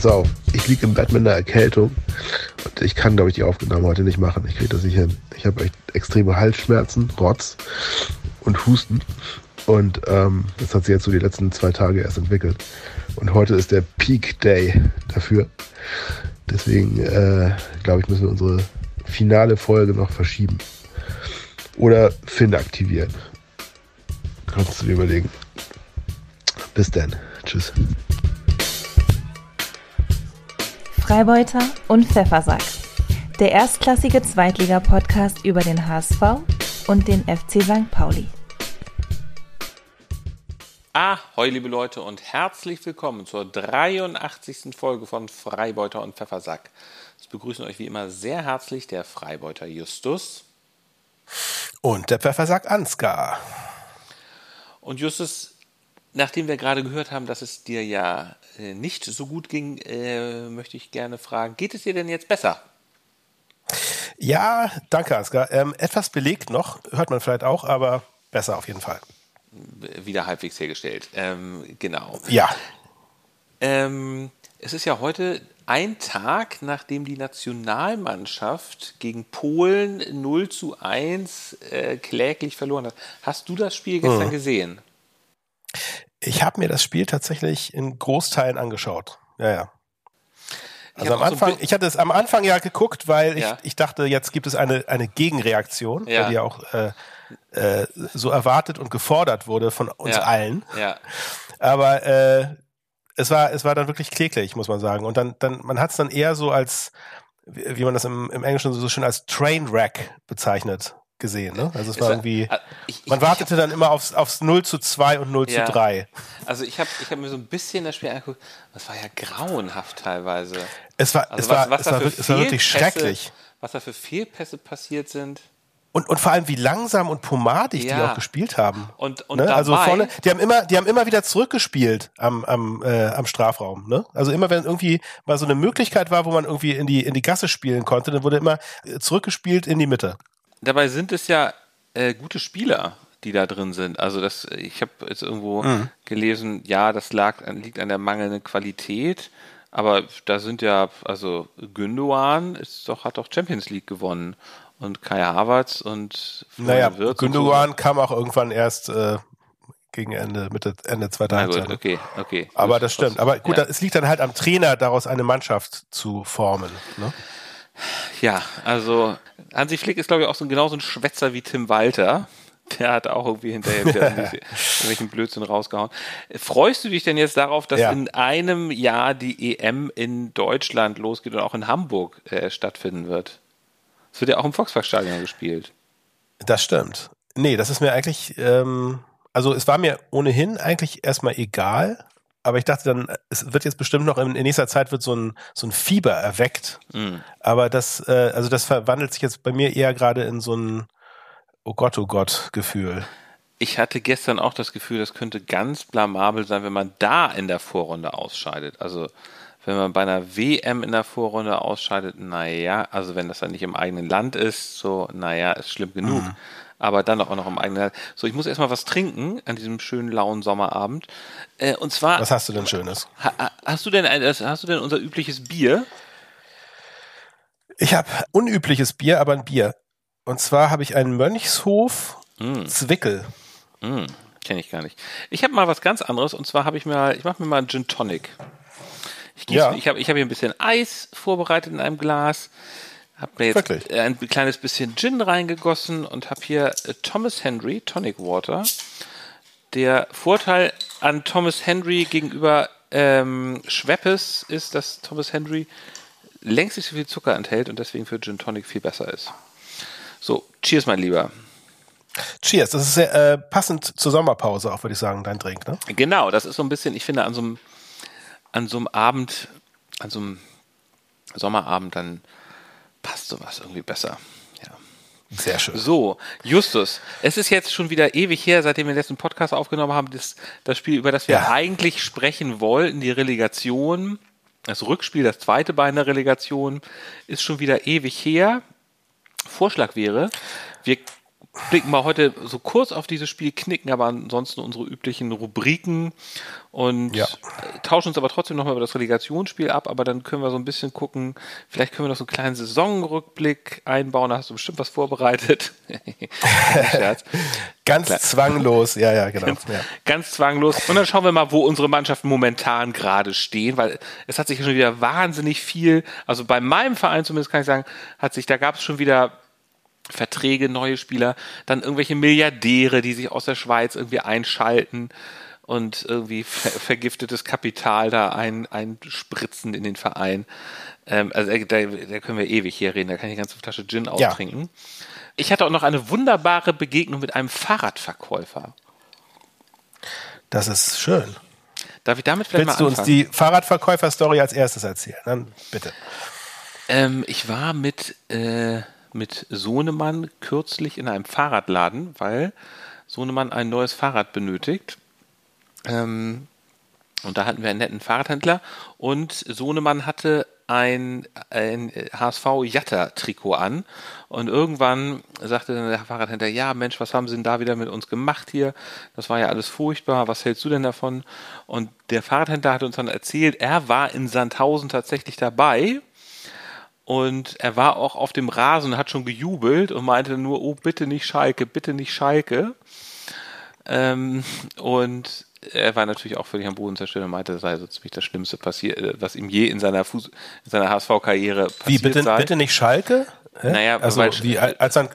pass auf, ich liege im Bett mit einer Erkältung und ich kann, glaube ich, die Aufnahme heute nicht machen. Ich kriege das nicht hin. Ich habe echt extreme Halsschmerzen, Rotz und Husten. Und ähm, das hat sich jetzt so die letzten zwei Tage erst entwickelt. Und heute ist der Peak Day dafür. Deswegen, äh, glaube ich, müssen wir unsere finale Folge noch verschieben. Oder Finn aktivieren. Kannst du dir überlegen. Bis dann. Tschüss. Freibeuter und Pfeffersack. Der erstklassige Zweitliga-Podcast über den HSV und den FC St. Pauli. Ahoi, liebe Leute, und herzlich willkommen zur 83. Folge von Freibeuter und Pfeffersack. Es begrüßen euch wie immer sehr herzlich der Freibeuter Justus. Und der Pfeffersack Ansgar. Und Justus, nachdem wir gerade gehört haben, dass es dir ja nicht so gut ging, äh, möchte ich gerne fragen, geht es dir denn jetzt besser? Ja, danke, Ansgar. Ähm, etwas belegt noch, hört man vielleicht auch, aber besser auf jeden Fall. Wieder halbwegs hergestellt. Ähm, genau. Ja. Ähm, es ist ja heute ein Tag, nachdem die Nationalmannschaft gegen Polen 0 zu 1 äh, kläglich verloren hat. Hast du das Spiel gestern hm. gesehen? Ich habe mir das Spiel tatsächlich in Großteilen angeschaut. Ja, ja. Also am Anfang, so ich hatte es am Anfang ja geguckt, weil ich, ja. ich dachte, jetzt gibt es eine, eine Gegenreaktion, ja. die ja auch äh, äh, so erwartet und gefordert wurde von uns ja. allen. Ja. Aber äh, es war, es war dann wirklich kläglich, muss man sagen. Und dann, dann, man hat es dann eher so als, wie man das im, im Englischen so schön als Trainwreck bezeichnet gesehen. Ne? Also es war irgendwie, äh, ich, ich, man wartete dann immer aufs, aufs 0 zu 2 und 0 ja. zu 3. Also ich habe ich hab mir so ein bisschen das Spiel angeguckt, das war ja grauenhaft teilweise. Es war, also es, was, war, was es, war, es war wirklich schrecklich. Was da für Fehlpässe passiert sind. Und, und vor allem, wie langsam und pomadig ja. die auch gespielt haben. Und, und ne? Also vorne, die haben immer, die haben immer wieder zurückgespielt am, am, äh, am Strafraum. Ne? Also immer, wenn irgendwie mal so eine Möglichkeit war, wo man irgendwie in die, in die Gasse spielen konnte, dann wurde immer äh, zurückgespielt in die Mitte. Dabei sind es ja äh, gute Spieler, die da drin sind. Also das, ich habe jetzt irgendwo mhm. gelesen, ja, das lag, liegt an der mangelnden Qualität. Aber da sind ja, also Gündogan ist doch, hat doch Champions League gewonnen und Kai Havertz und naja, Wirtz Gündogan so. kam auch irgendwann erst äh, gegen Ende, Mitte, Ende zweiter Halbzeit. Ne? Okay, okay. Aber das stimmt. Aber gut, ja. es liegt dann halt am Trainer, daraus eine Mannschaft zu formen. Ne? Ja, also Hansi Flick ist, glaube ich, auch so genauso ein Schwätzer wie Tim Walter. Der hat auch irgendwie hinterher wieder irgendwelchen Blödsinn rausgehauen. Freust du dich denn jetzt darauf, dass ja. in einem Jahr die EM in Deutschland losgeht und auch in Hamburg äh, stattfinden wird? Es wird ja auch im Volksparkstadion gespielt. Das stimmt. Nee, das ist mir eigentlich, ähm, also es war mir ohnehin eigentlich erstmal egal, aber ich dachte dann, es wird jetzt bestimmt noch in, in nächster Zeit wird so ein, so ein Fieber erweckt. Mhm. Aber das, äh, also das verwandelt sich jetzt bei mir eher gerade in so ein Oh Gott, oh Gott Gefühl. Ich hatte gestern auch das Gefühl, das könnte ganz blamabel sein, wenn man da in der Vorrunde ausscheidet. Also wenn man bei einer WM in der Vorrunde ausscheidet, naja, also wenn das dann nicht im eigenen Land ist, so, naja, ist schlimm genug. Mhm. Aber dann auch noch im eigenen. So, ich muss erstmal was trinken an diesem schönen lauen Sommerabend. Äh, und zwar. Was hast du denn Schönes? Ha, hast du denn ein, hast du denn unser übliches Bier? Ich habe unübliches Bier, aber ein Bier. Und zwar habe ich einen Mönchshof mm. Zwickel. Mm, Kenne ich gar nicht. Ich habe mal was ganz anderes und zwar habe ich mir, ich mache mir mal einen Gin Tonic. Ich, gieß, ja. ich habe ich hab hier ein bisschen Eis vorbereitet in einem Glas. Habe mir jetzt Wirklich? ein kleines bisschen Gin reingegossen und habe hier äh, Thomas Henry Tonic Water. Der Vorteil an Thomas Henry gegenüber ähm, Schweppes ist, dass Thomas Henry längst nicht so viel Zucker enthält und deswegen für Gin Tonic viel besser ist. So, cheers, mein Lieber. Cheers, das ist sehr äh, passend zur Sommerpause auch, würde ich sagen, dein Drink, ne? Genau, das ist so ein bisschen, ich finde, an so einem an so einem Abend, an so einem Sommerabend, dann passt sowas irgendwie besser. Ja. Sehr schön. So, Justus, es ist jetzt schon wieder ewig her, seitdem wir den letzten Podcast aufgenommen haben, das, das Spiel, über das wir ja. eigentlich sprechen wollten, die Relegation, das Rückspiel, das zweite Bein der Relegation, ist schon wieder ewig her. Vorschlag wäre, wir blicken mal heute so kurz auf dieses Spiel, knicken aber ansonsten unsere üblichen Rubriken und ja. tauschen uns aber trotzdem nochmal über das Relegationsspiel ab, aber dann können wir so ein bisschen gucken, vielleicht können wir noch so einen kleinen Saisonrückblick einbauen, da hast du bestimmt was vorbereitet. ganz Klar. zwanglos, ja, ja, genau. Ganz, ja. ganz zwanglos. Und dann schauen wir mal, wo unsere Mannschaften momentan gerade stehen, weil es hat sich schon wieder wahnsinnig viel, also bei meinem Verein zumindest kann ich sagen, hat sich, da gab es schon wieder Verträge, neue Spieler, dann irgendwelche Milliardäre, die sich aus der Schweiz irgendwie einschalten und irgendwie ver vergiftetes Kapital da ein, einspritzen in den Verein. Ähm, also da, da, können wir ewig hier reden, da kann ich eine ganze Flasche Gin austrinken. Ja. Ich hatte auch noch eine wunderbare Begegnung mit einem Fahrradverkäufer. Das ist schön. Darf ich damit vielleicht Willst mal anfangen? du uns die Fahrradverkäufer-Story als erstes erzählen? Dann bitte. Ähm, ich war mit äh, mit Sohnemann kürzlich in einem Fahrradladen, weil Sohnemann ein neues Fahrrad benötigt. Ähm, und da hatten wir einen netten Fahrradhändler und Sohnemann hatte ein, ein HSV-Jatta-Trikot an. Und irgendwann sagte dann der Fahrradhändler, ja Mensch, was haben Sie denn da wieder mit uns gemacht hier? Das war ja alles furchtbar, was hältst du denn davon? Und der Fahrradhändler hat uns dann erzählt, er war in Sandhausen tatsächlich dabei und er war auch auf dem Rasen, hat schon gejubelt und meinte nur, oh, bitte nicht Schalke, bitte nicht Schalke. Ähm, und er war natürlich auch völlig am Boden zerstört und meinte, das sei so ziemlich das Schlimmste passiert, äh, was ihm je in seiner, Fuß, in seiner HSV-Karriere passiert Wie, bitte, sei. bitte nicht Schalke? Hä? Naja, also, wie, als dann,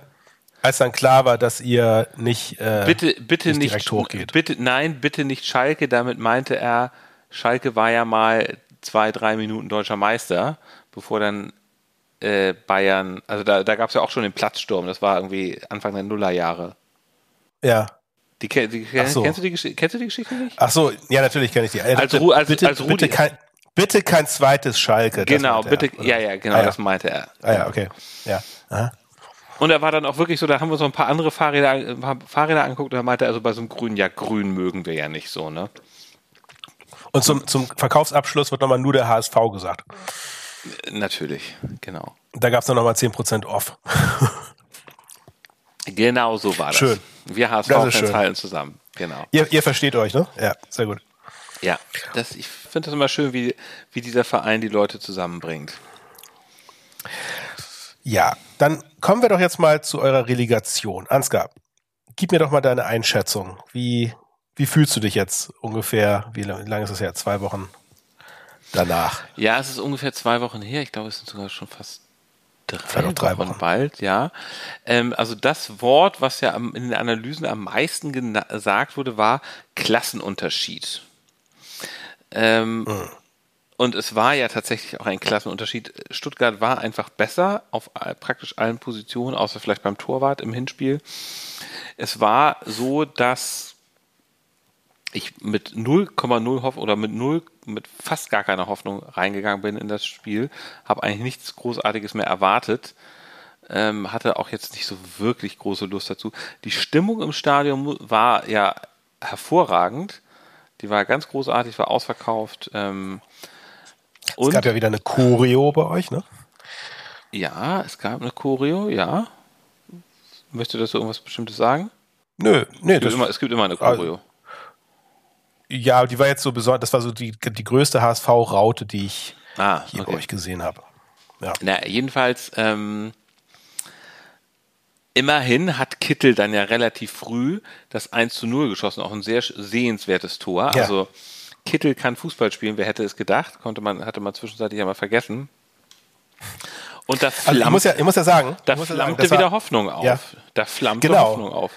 als dann klar war, dass ihr nicht, äh, bitte, bitte nicht, direkt hochgeht. Bitte, nein, bitte nicht Schalke. Damit meinte er, Schalke war ja mal zwei, drei Minuten deutscher Meister, bevor dann äh, Bayern, also da, da gab es ja auch schon den Platzsturm, das war irgendwie Anfang der Nullerjahre. Ja. Die, die, die so. kennst, du die, kennst du die Geschichte nicht? Ach so, ja, natürlich kenne ich die. Also, als, Ru als, bitte, als Rudi, bitte, kein, bitte kein zweites Schalke. Genau, bitte, er, ja, ja, genau, ah, ja. das meinte er. Ah ja, okay. Ja. Aha. Und er war dann auch wirklich so, da haben wir noch ein paar andere Fahrräder, ein paar Fahrräder angeguckt und er meinte, also bei so einem Grün, ja, Grün mögen wir ja nicht so, ne? Und zum, zum Verkaufsabschluss wird nochmal nur der HSV gesagt. Natürlich, genau. Da gab es dann nochmal 10% off. genau so war das. Schön. Wir HSV-Fans halten zusammen. Genau. Ihr, ihr versteht euch, ne? Ja, sehr gut. Ja, das, ich finde das immer schön, wie, wie dieser Verein die Leute zusammenbringt. Ja, dann kommen wir doch jetzt mal zu eurer Relegation. Ansgar, gib mir doch mal deine Einschätzung. Wie, wie fühlst du dich jetzt ungefähr? Wie lange ist es her? Zwei Wochen danach? Ja, es ist ungefähr zwei Wochen her. Ich glaube, es sind sogar schon fast drei, drei Wochen, bald, ja. Ähm, also das Wort, was ja in den Analysen am meisten gesagt wurde, war Klassenunterschied. Ähm, mhm. Und es war ja tatsächlich auch ein Klassenunterschied. Stuttgart war einfach besser auf praktisch allen Positionen, außer vielleicht beim Torwart im Hinspiel. Es war so, dass ich mit 0,0 Hoffnung oder mit 0, mit fast gar keiner Hoffnung reingegangen bin in das Spiel, habe eigentlich nichts Großartiges mehr erwartet, ähm, hatte auch jetzt nicht so wirklich große Lust dazu. Die Stimmung im Stadion war ja hervorragend, die war ganz großartig, war ausverkauft. Ähm, es gab ja wieder eine Choreo bei euch, ne? Ja, es gab eine Choreo, ja. Möchtest du dazu irgendwas Bestimmtes sagen? Nö, nee. Es gibt, immer, es gibt immer eine Choreo. Ja, die war jetzt so besonders, das war so die, die größte HSV-Raute, die ich ah, hier okay. bei euch gesehen habe. Ja. Na, jedenfalls, ähm, immerhin hat Kittel dann ja relativ früh das 1 zu 0 geschossen, auch ein sehr sehenswertes Tor. Ja. Also Kittel kann Fußball spielen, wer hätte es gedacht? Konnte man, hatte man zwischenzeitlich ja mal vergessen. Und da flammt, also ich muss ja, ich muss ja sagen, da flammte ja sagen, wieder war, Hoffnung auf. Ja, da flammte genau. Hoffnung auf.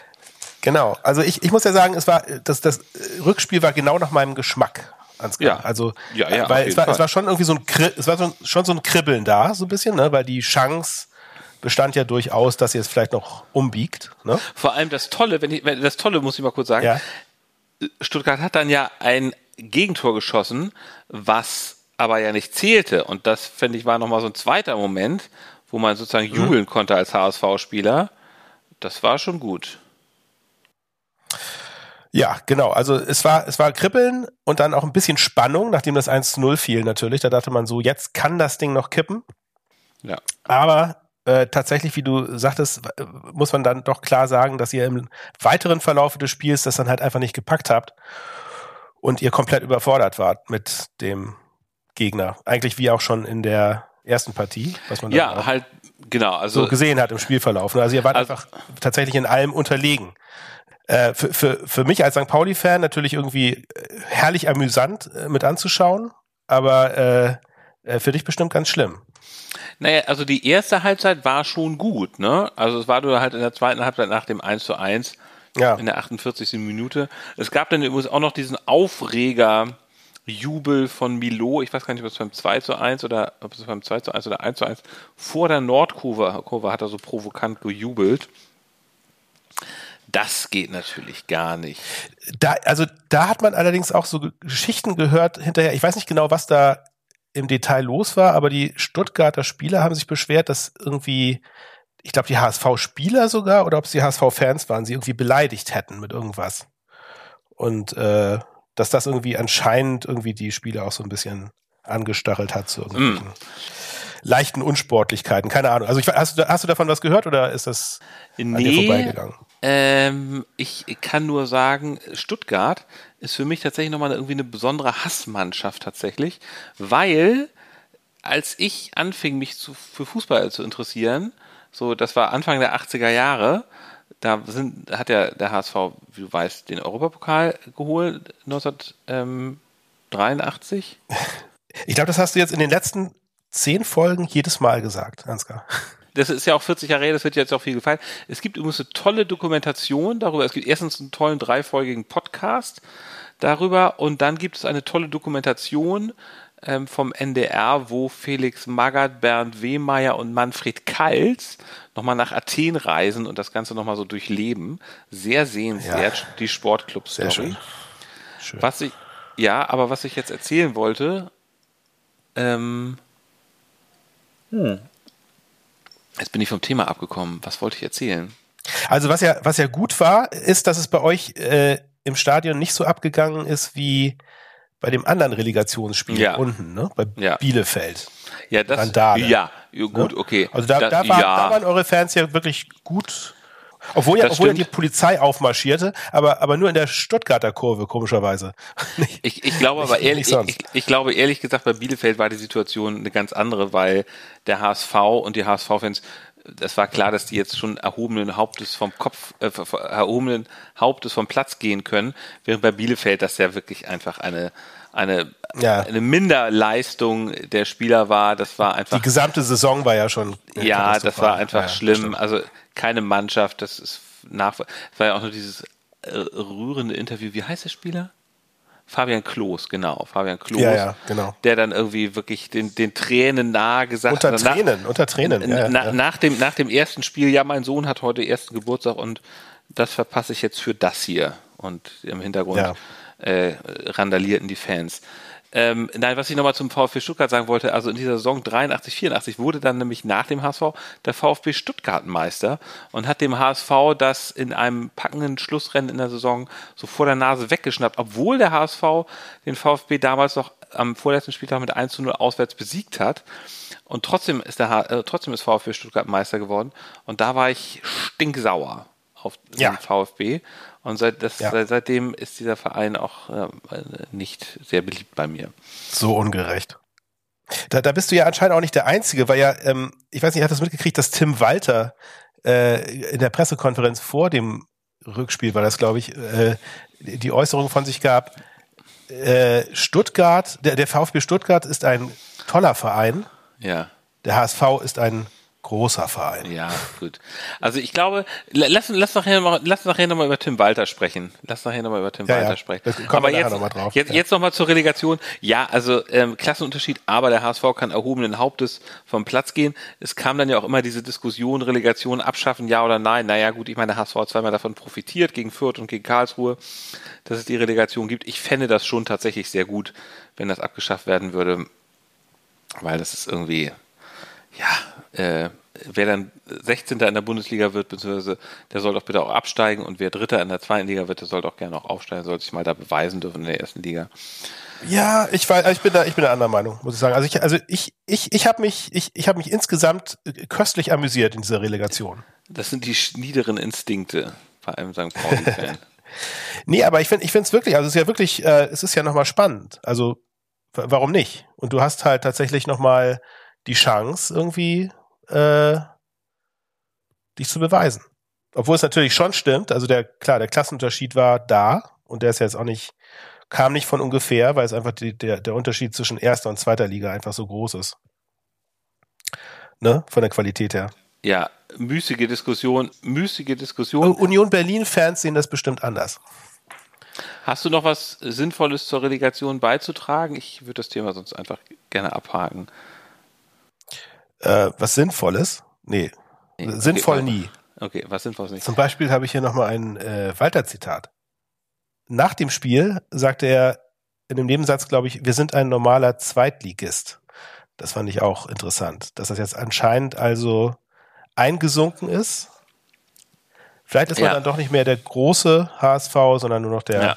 Genau. Also ich, ich muss ja sagen, es war das, das Rückspiel war genau nach meinem Geschmack. Ja. Also, ja, ja, weil es war, es war schon irgendwie so ein, es war so, schon so ein Kribbeln da, so ein bisschen, ne, weil die Chance bestand ja durchaus, dass ihr es vielleicht noch umbiegt. Ne? Vor allem das Tolle, wenn ich, das Tolle muss ich mal kurz sagen, ja. Stuttgart hat dann ja ein Gegentor geschossen, was aber ja nicht zählte. Und das, finde ich, war nochmal so ein zweiter Moment, wo man sozusagen mhm. jubeln konnte als HSV-Spieler. Das war schon gut. Ja, genau. Also es war, es war Kribbeln und dann auch ein bisschen Spannung, nachdem das 1 0 fiel natürlich. Da dachte man so, jetzt kann das Ding noch kippen. Ja. Aber äh, tatsächlich, wie du sagtest, muss man dann doch klar sagen, dass ihr im weiteren Verlauf des Spiels das dann halt einfach nicht gepackt habt und ihr komplett überfordert wart mit dem Gegner. Eigentlich wie auch schon in der ersten Partie, was man ja halt genau also so gesehen hat im Spielverlauf. Also ihr wart also, einfach tatsächlich in allem unterlegen. Äh, für, für, für mich als St. Pauli-Fan natürlich irgendwie äh, herrlich amüsant äh, mit anzuschauen, aber äh, äh, für dich bestimmt ganz schlimm. Naja, also die erste Halbzeit war schon gut, ne? Also es war nur halt in der zweiten Halbzeit nach dem 1 zu 1 ja. in der 48. Minute. Es gab dann übrigens auch noch diesen Aufreger Jubel von Milo, ich weiß gar nicht, ob es beim 2 zu 1 oder ob es beim 2 zu 1 oder 1 zu 1 vor der Nordkurve Kurve hat er so provokant gejubelt. Das geht natürlich gar nicht. Da, also da hat man allerdings auch so Geschichten gehört hinterher. Ich weiß nicht genau, was da im Detail los war, aber die Stuttgarter Spieler haben sich beschwert, dass irgendwie, ich glaube, die HSV-Spieler sogar oder ob es die HSV-Fans waren, sie irgendwie beleidigt hätten mit irgendwas. Und äh, dass das irgendwie anscheinend irgendwie die Spieler auch so ein bisschen angestachelt hat zu irgendwelchen mm. leichten Unsportlichkeiten. Keine Ahnung. Also ich, hast, du, hast du davon was gehört oder ist das nee, an dir vorbeigegangen? Ähm, ich kann nur sagen, Stuttgart ist für mich tatsächlich nochmal irgendwie eine besondere Hassmannschaft tatsächlich, weil als ich anfing, mich zu, für Fußball zu interessieren, so das war Anfang der 80er Jahre, da sind, hat der, der HSV, wie du weißt, den Europapokal geholt 1983. Ich glaube, das hast du jetzt in den letzten zehn Folgen jedes Mal gesagt, Ansgar das ist ja auch 40 Jahre her, das wird jetzt auch viel gefallen. Es gibt übrigens eine tolle Dokumentation darüber. Es gibt erstens einen tollen dreifolgigen Podcast darüber und dann gibt es eine tolle Dokumentation ähm, vom NDR, wo Felix Magath, Bernd Wehmeier und Manfred Kals nochmal nach Athen reisen und das Ganze nochmal so durchleben. Sehr sehenswert, ja. die Sportclub-Story. Schön. schön. Was ich, ja, aber was ich jetzt erzählen wollte, ähm, hm. Jetzt bin ich vom Thema abgekommen. Was wollte ich erzählen? Also was ja, was ja gut war, ist, dass es bei euch äh, im Stadion nicht so abgegangen ist wie bei dem anderen Relegationsspiel ja. unten, ne? Bei ja. Bielefeld. Ja, das Randale, ja, gut, ne? okay. Also da, da, war, ja. da waren eure Fans ja wirklich gut obwohl ja, obwohl ja die Polizei aufmarschierte, aber, aber nur in der Stuttgarter Kurve, komischerweise. ich, ich glaube aber ehrlich, ich, ich, glaube ehrlich gesagt, bei Bielefeld war die Situation eine ganz andere, weil der HSV und die HSV-Fans das war klar, dass die jetzt schon erhobenen Hauptes vom Kopf, äh, erhobenen Hauptes vom Platz gehen können, während bei Bielefeld das ja wirklich einfach eine eine, ja. eine Minderleistung der Spieler war. Das war einfach. Die gesamte Saison war ja schon. Ja, das war einfach ja, schlimm. Also keine Mannschaft, das ist nach. War ja auch nur dieses äh, rührende Interview. Wie heißt der Spieler? Fabian Klos, genau, Fabian Klos, ja, ja, genau. der dann irgendwie wirklich den, den Tränen nahe gesagt unter hat. Unter Tränen, nach, unter Tränen. Ja, na, Nach, dem, nach dem ersten Spiel, ja, mein Sohn hat heute ersten Geburtstag und das verpasse ich jetzt für das hier. Und im Hintergrund äh, randalierten die Fans. Ähm, nein, was ich nochmal zum VfB Stuttgart sagen wollte, also in dieser Saison 83, 84 wurde dann nämlich nach dem HSV der VfB Stuttgart Meister und hat dem HSV das in einem packenden Schlussrennen in der Saison so vor der Nase weggeschnappt, obwohl der HSV den VfB damals noch am vorletzten Spieltag mit 1 zu 0 auswärts besiegt hat. Und trotzdem ist der äh, trotzdem ist VfB Stuttgart Meister geworden. Und da war ich stinksauer auf den ja. VfB. Und seit, das, ja. seit, seitdem ist dieser Verein auch äh, nicht sehr beliebt bei mir. So ungerecht. Da, da bist du ja anscheinend auch nicht der Einzige, weil ja, ähm, ich weiß nicht, hat das mitgekriegt, dass Tim Walter äh, in der Pressekonferenz vor dem Rückspiel war das, glaube ich, äh, die Äußerung von sich gab, äh, Stuttgart, der, der VfB Stuttgart ist ein toller Verein. Ja. Der HSV ist ein großer Verein. Ja, gut. Also ich glaube, lass, lass nachher noch, lass nachher nochmal über Tim Walter sprechen. Lass nachher nochmal über Tim ja, Walter ja. sprechen. Aber jetzt, noch mal drauf. jetzt, ja. jetzt nochmal zur Relegation. Ja, also ähm, Klassenunterschied, aber der HSV kann erhobenen Hauptes vom Platz gehen. Es kam dann ja auch immer diese Diskussion, Relegation abschaffen, ja oder nein. Naja, gut, ich meine, der HSV hat zweimal davon profitiert, gegen Fürth und gegen Karlsruhe, dass es die Relegation gibt. Ich fände das schon tatsächlich sehr gut, wenn das abgeschafft werden würde, weil das ist irgendwie ja, äh, wer dann 16. in der Bundesliga wird, beziehungsweise der soll doch bitte auch absteigen und wer Dritter in der zweiten Liga wird, der soll doch gerne auch aufsteigen, soll sich mal da beweisen dürfen in der ersten Liga. Ja, ich war, ich bin da, ich bin der anderen Meinung, muss ich sagen. Also ich, also ich, ich, ich habe mich, ich, ich habe mich insgesamt köstlich amüsiert in dieser Relegation. Das sind die niederen Instinkte bei einem St. Pauli-Fan. nee, aber ich finde, ich finde es wirklich, also es ist ja wirklich, äh, es ist ja nochmal spannend. Also warum nicht? Und du hast halt tatsächlich nochmal die Chance, irgendwie äh, dich zu beweisen. Obwohl es natürlich schon stimmt, also der, klar, der Klassenunterschied war da und der ist jetzt auch nicht, kam nicht von ungefähr, weil es einfach die, der, der Unterschied zwischen erster und zweiter Liga einfach so groß ist. Ne? Von der Qualität her. Ja, müßige Diskussion, müßige Diskussion. Union Berlin-Fans sehen das bestimmt anders. Hast du noch was Sinnvolles zur Relegation beizutragen? Ich würde das Thema sonst einfach gerne abhaken. Äh, was Sinnvolles? Nee. nee Sinnvoll okay, nie. Okay, was Sinnvolles nicht. Zum Beispiel habe ich hier nochmal ein äh, Walter-Zitat. Nach dem Spiel sagte er in dem Nebensatz, glaube ich, wir sind ein normaler Zweitligist. Das fand ich auch interessant, dass das jetzt anscheinend also eingesunken ist. Vielleicht ist man dann doch nicht mehr der große HSV, sondern nur noch der ja.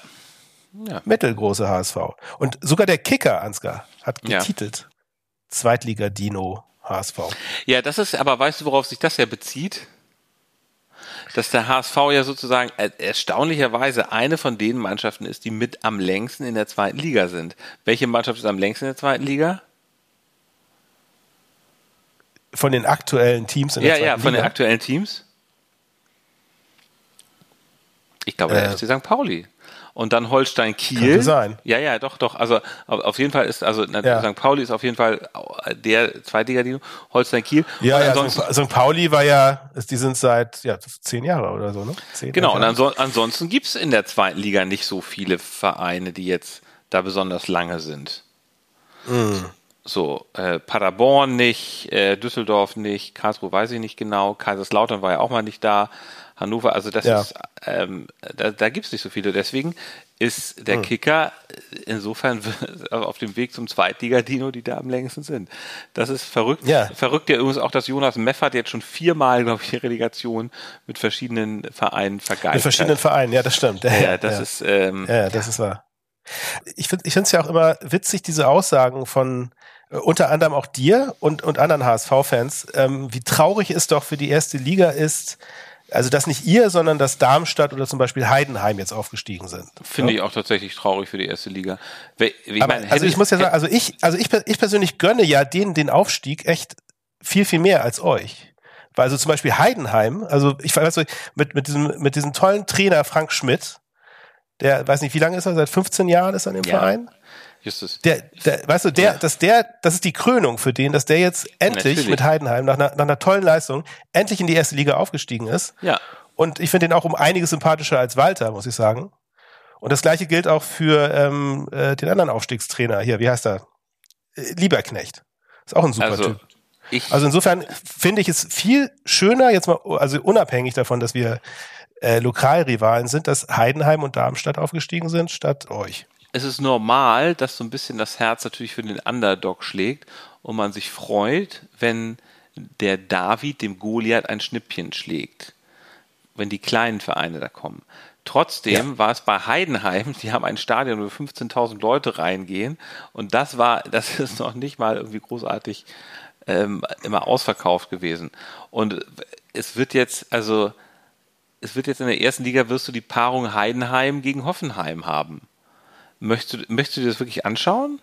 Ja. mittelgroße HSV. Und sogar der Kicker, Ansgar, hat getitelt ja. Zweitliga-Dino HSV. Ja, das ist, aber weißt du, worauf sich das ja bezieht? Dass der HSV ja sozusagen erstaunlicherweise eine von den Mannschaften ist, die mit am längsten in der zweiten Liga sind. Welche Mannschaft ist am längsten in der zweiten Liga? Von den aktuellen Teams in der ja, zweiten Liga? Ja, ja, von den aktuellen Teams. Ich glaube, der äh, FC St. Pauli und dann Holstein Kiel. Könnte sein. Ja, ja, doch, doch. Also auf jeden Fall ist, also ja. St. Pauli ist auf jeden Fall der Zweitliga-Dino, Holstein Kiel. Ja, ja St. Pauli war ja, die sind seit ja, zehn Jahre oder so, ne? Zehn genau, und anso ansonsten gibt's in der zweiten Liga nicht so viele Vereine, die jetzt da besonders lange sind. Mhm. So, äh, Paderborn nicht, äh, Düsseldorf nicht, Karlsruhe weiß ich nicht genau, Kaiserslautern war ja auch mal nicht da. Hannover, also das ja. ist, ähm, da, da gibt es nicht so viele. Deswegen ist der hm. Kicker insofern auf dem Weg zum Zweitliga-Dino, die da am längsten sind. Das ist verrückt. Ja. Verrückt ja übrigens auch, dass Jonas Meffert jetzt schon viermal, glaube ich, die Relegation mit verschiedenen Vereinen vergeigt Mit verschiedenen Vereinen, ja, das stimmt. Ja, das ja. ist, ähm, ja, das ist wahr. Ich finde ich finde es ja auch immer witzig, diese Aussagen von äh, unter anderem auch dir und, und anderen HSV-Fans, ähm, wie traurig es doch für die erste Liga ist, also dass nicht ihr, sondern dass Darmstadt oder zum Beispiel Heidenheim jetzt aufgestiegen sind. Finde ja? ich auch tatsächlich traurig für die erste Liga. Wie Aber, meine, also ich muss ja sagen, also ich, also ich, ich persönlich gönne ja denen den Aufstieg echt viel, viel mehr als euch. Weil also zum Beispiel Heidenheim, also ich weiß nicht, mit, mit diesem, mit diesem tollen Trainer Frank Schmidt, der, weiß nicht, wie lange ist er, seit 15 Jahren ist er im ja. Verein? Justus. Der, der, weißt du, der, ja. dass der, das ist die Krönung für den, dass der jetzt endlich Natürlich. mit Heidenheim nach einer, nach einer tollen Leistung endlich in die erste Liga aufgestiegen ist. Ja. Und ich finde den auch um einiges sympathischer als Walter, muss ich sagen. Und das gleiche gilt auch für ähm, äh, den anderen Aufstiegstrainer hier. Wie heißt er? Äh, Lieberknecht. Ist auch ein super also, Typ. Ich also insofern finde ich es viel schöner, jetzt mal, also unabhängig davon, dass wir äh, Lokalrivalen sind, dass Heidenheim und Darmstadt aufgestiegen sind, statt euch es ist normal, dass so ein bisschen das Herz natürlich für den Underdog schlägt und man sich freut, wenn der David dem Goliath ein Schnippchen schlägt. Wenn die kleinen Vereine da kommen. Trotzdem ja. war es bei Heidenheim, die haben ein Stadion, wo 15.000 Leute reingehen und das war, das ist noch nicht mal irgendwie großartig ähm, immer ausverkauft gewesen. Und es wird jetzt, also es wird jetzt in der ersten Liga wirst du die Paarung Heidenheim gegen Hoffenheim haben. Möchtest du, möchtest du dir das wirklich anschauen?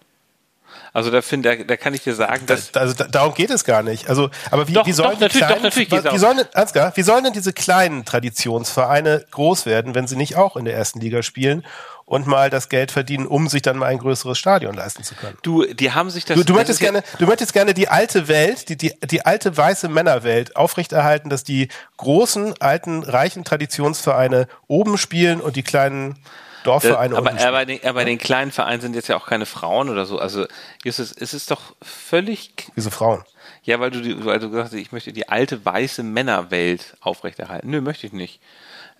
Also da finde, da, da kann ich dir sagen, dass da, also da, darum geht es gar nicht. Also, aber wie, doch, wie sollen doch, die kleinen, doch, wie, sollen, Ansgar, wie sollen denn diese kleinen Traditionsvereine groß werden, wenn sie nicht auch in der ersten Liga spielen und mal das Geld verdienen, um sich dann mal ein größeres Stadion leisten zu können? Du, die haben sich das. Du, du möchtest gerne, du möchtest gerne die alte Welt, die, die, die alte weiße Männerwelt aufrechterhalten, dass die großen, alten, reichen Traditionsvereine oben spielen und die kleinen Dorfvereine. aber, aber, den, aber den kleinen Vereinen sind jetzt ja auch keine Frauen oder so. Also Justus, es ist doch völlig. Wieso Frauen? Ja, weil du, weil du gesagt hast, ich möchte die alte weiße Männerwelt aufrechterhalten. Nö, möchte ich nicht.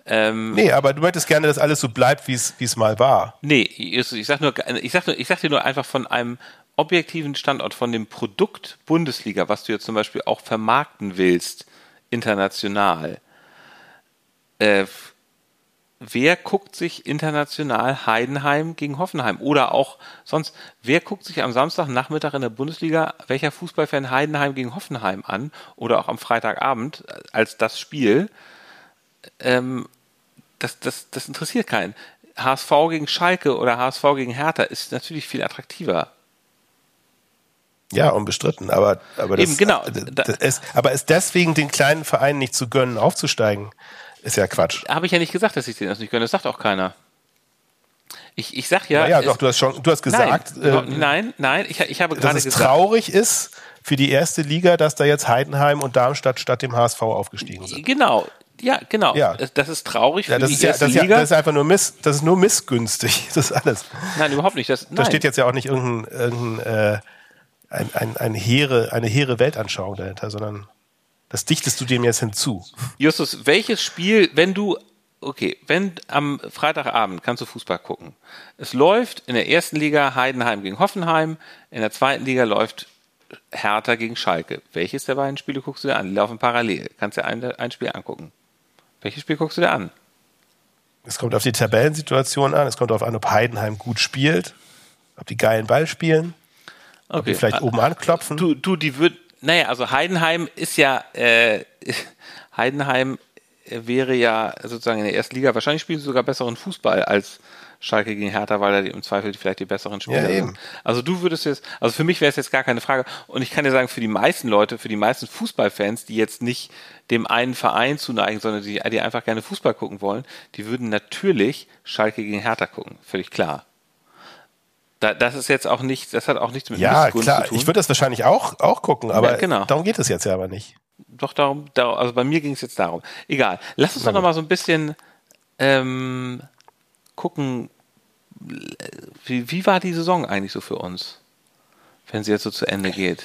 Ähm, nee, aber du möchtest gerne, dass alles so bleibt, wie es wie es mal war. Nee, Justus, ich sag nur, ich sag nur, ich sag dir nur einfach von einem objektiven Standort, von dem Produkt Bundesliga, was du jetzt zum Beispiel auch vermarkten willst, international, äh, wer guckt sich international Heidenheim gegen Hoffenheim? Oder auch sonst, wer guckt sich am Samstagnachmittag in der Bundesliga, welcher Fußballfan Heidenheim gegen Hoffenheim an? Oder auch am Freitagabend als das Spiel? Ähm, das, das, das interessiert keinen. HSV gegen Schalke oder HSV gegen Hertha ist natürlich viel attraktiver. Ja, unbestritten. Aber, aber, das, Eben, genau. Das ist, aber ist deswegen den kleinen Vereinen nicht zu gönnen, aufzusteigen? Ist ja Quatsch. Habe ich ja nicht gesagt, dass ich denen das nicht gönne. Das sagt auch keiner. Ich, ich sag ja. Ja, doch, du hast schon, du hast gesagt. Nein, äh, nein, nein, ich, ich habe gerade gesagt. Dass es traurig ist für die erste Liga, dass da jetzt Heidenheim und Darmstadt statt dem HSV aufgestiegen sind. Genau. Ja, genau. Ja. Das ist traurig für ja, das die ist erste ja, das Liga. Ja, das ist einfach nur miss, das ist nur missgünstig. Das ist alles. Nein, überhaupt nicht. Das, da steht jetzt ja auch nicht irgendein, irgendein äh, ein, ein, ein hehre, eine hehre Weltanschauung dahinter, sondern das dichtest du dem jetzt hinzu. Justus, welches Spiel, wenn du, okay, wenn am Freitagabend kannst du Fußball gucken. Es läuft in der ersten Liga Heidenheim gegen Hoffenheim, in der zweiten Liga läuft Hertha gegen Schalke. Welches der beiden Spiele guckst du dir an? Die laufen parallel. Kannst dir ein, ein Spiel angucken. Welches Spiel guckst du dir an? Es kommt auf die Tabellensituation an. Es kommt darauf an, ob Heidenheim gut spielt, ob die geilen Ball spielen, okay. ob die vielleicht oben anklopfen. Du, du, die wird, naja, also Heidenheim ist ja, äh, Heidenheim wäre ja sozusagen in der ersten Liga, wahrscheinlich spielen sie sogar besseren Fußball als Schalke gegen Hertha, weil er im Zweifel vielleicht die besseren Spieler ja, sind. Also du würdest jetzt, also für mich wäre es jetzt gar keine Frage. Und ich kann dir sagen, für die meisten Leute, für die meisten Fußballfans, die jetzt nicht dem einen Verein zuneigen, sondern die, die einfach gerne Fußball gucken wollen, die würden natürlich Schalke gegen Hertha gucken. Völlig klar. Da, das ist jetzt auch nicht, das hat auch nichts mit ja, Missgunst klar. zu tun. Ich würde das wahrscheinlich auch, auch gucken, aber ja, genau. darum geht es jetzt ja aber nicht. Doch darum, darum also bei mir ging es jetzt darum. Egal. Lass uns doch noch mal so ein bisschen ähm, gucken, wie, wie war die Saison eigentlich so für uns, wenn sie jetzt so zu Ende geht?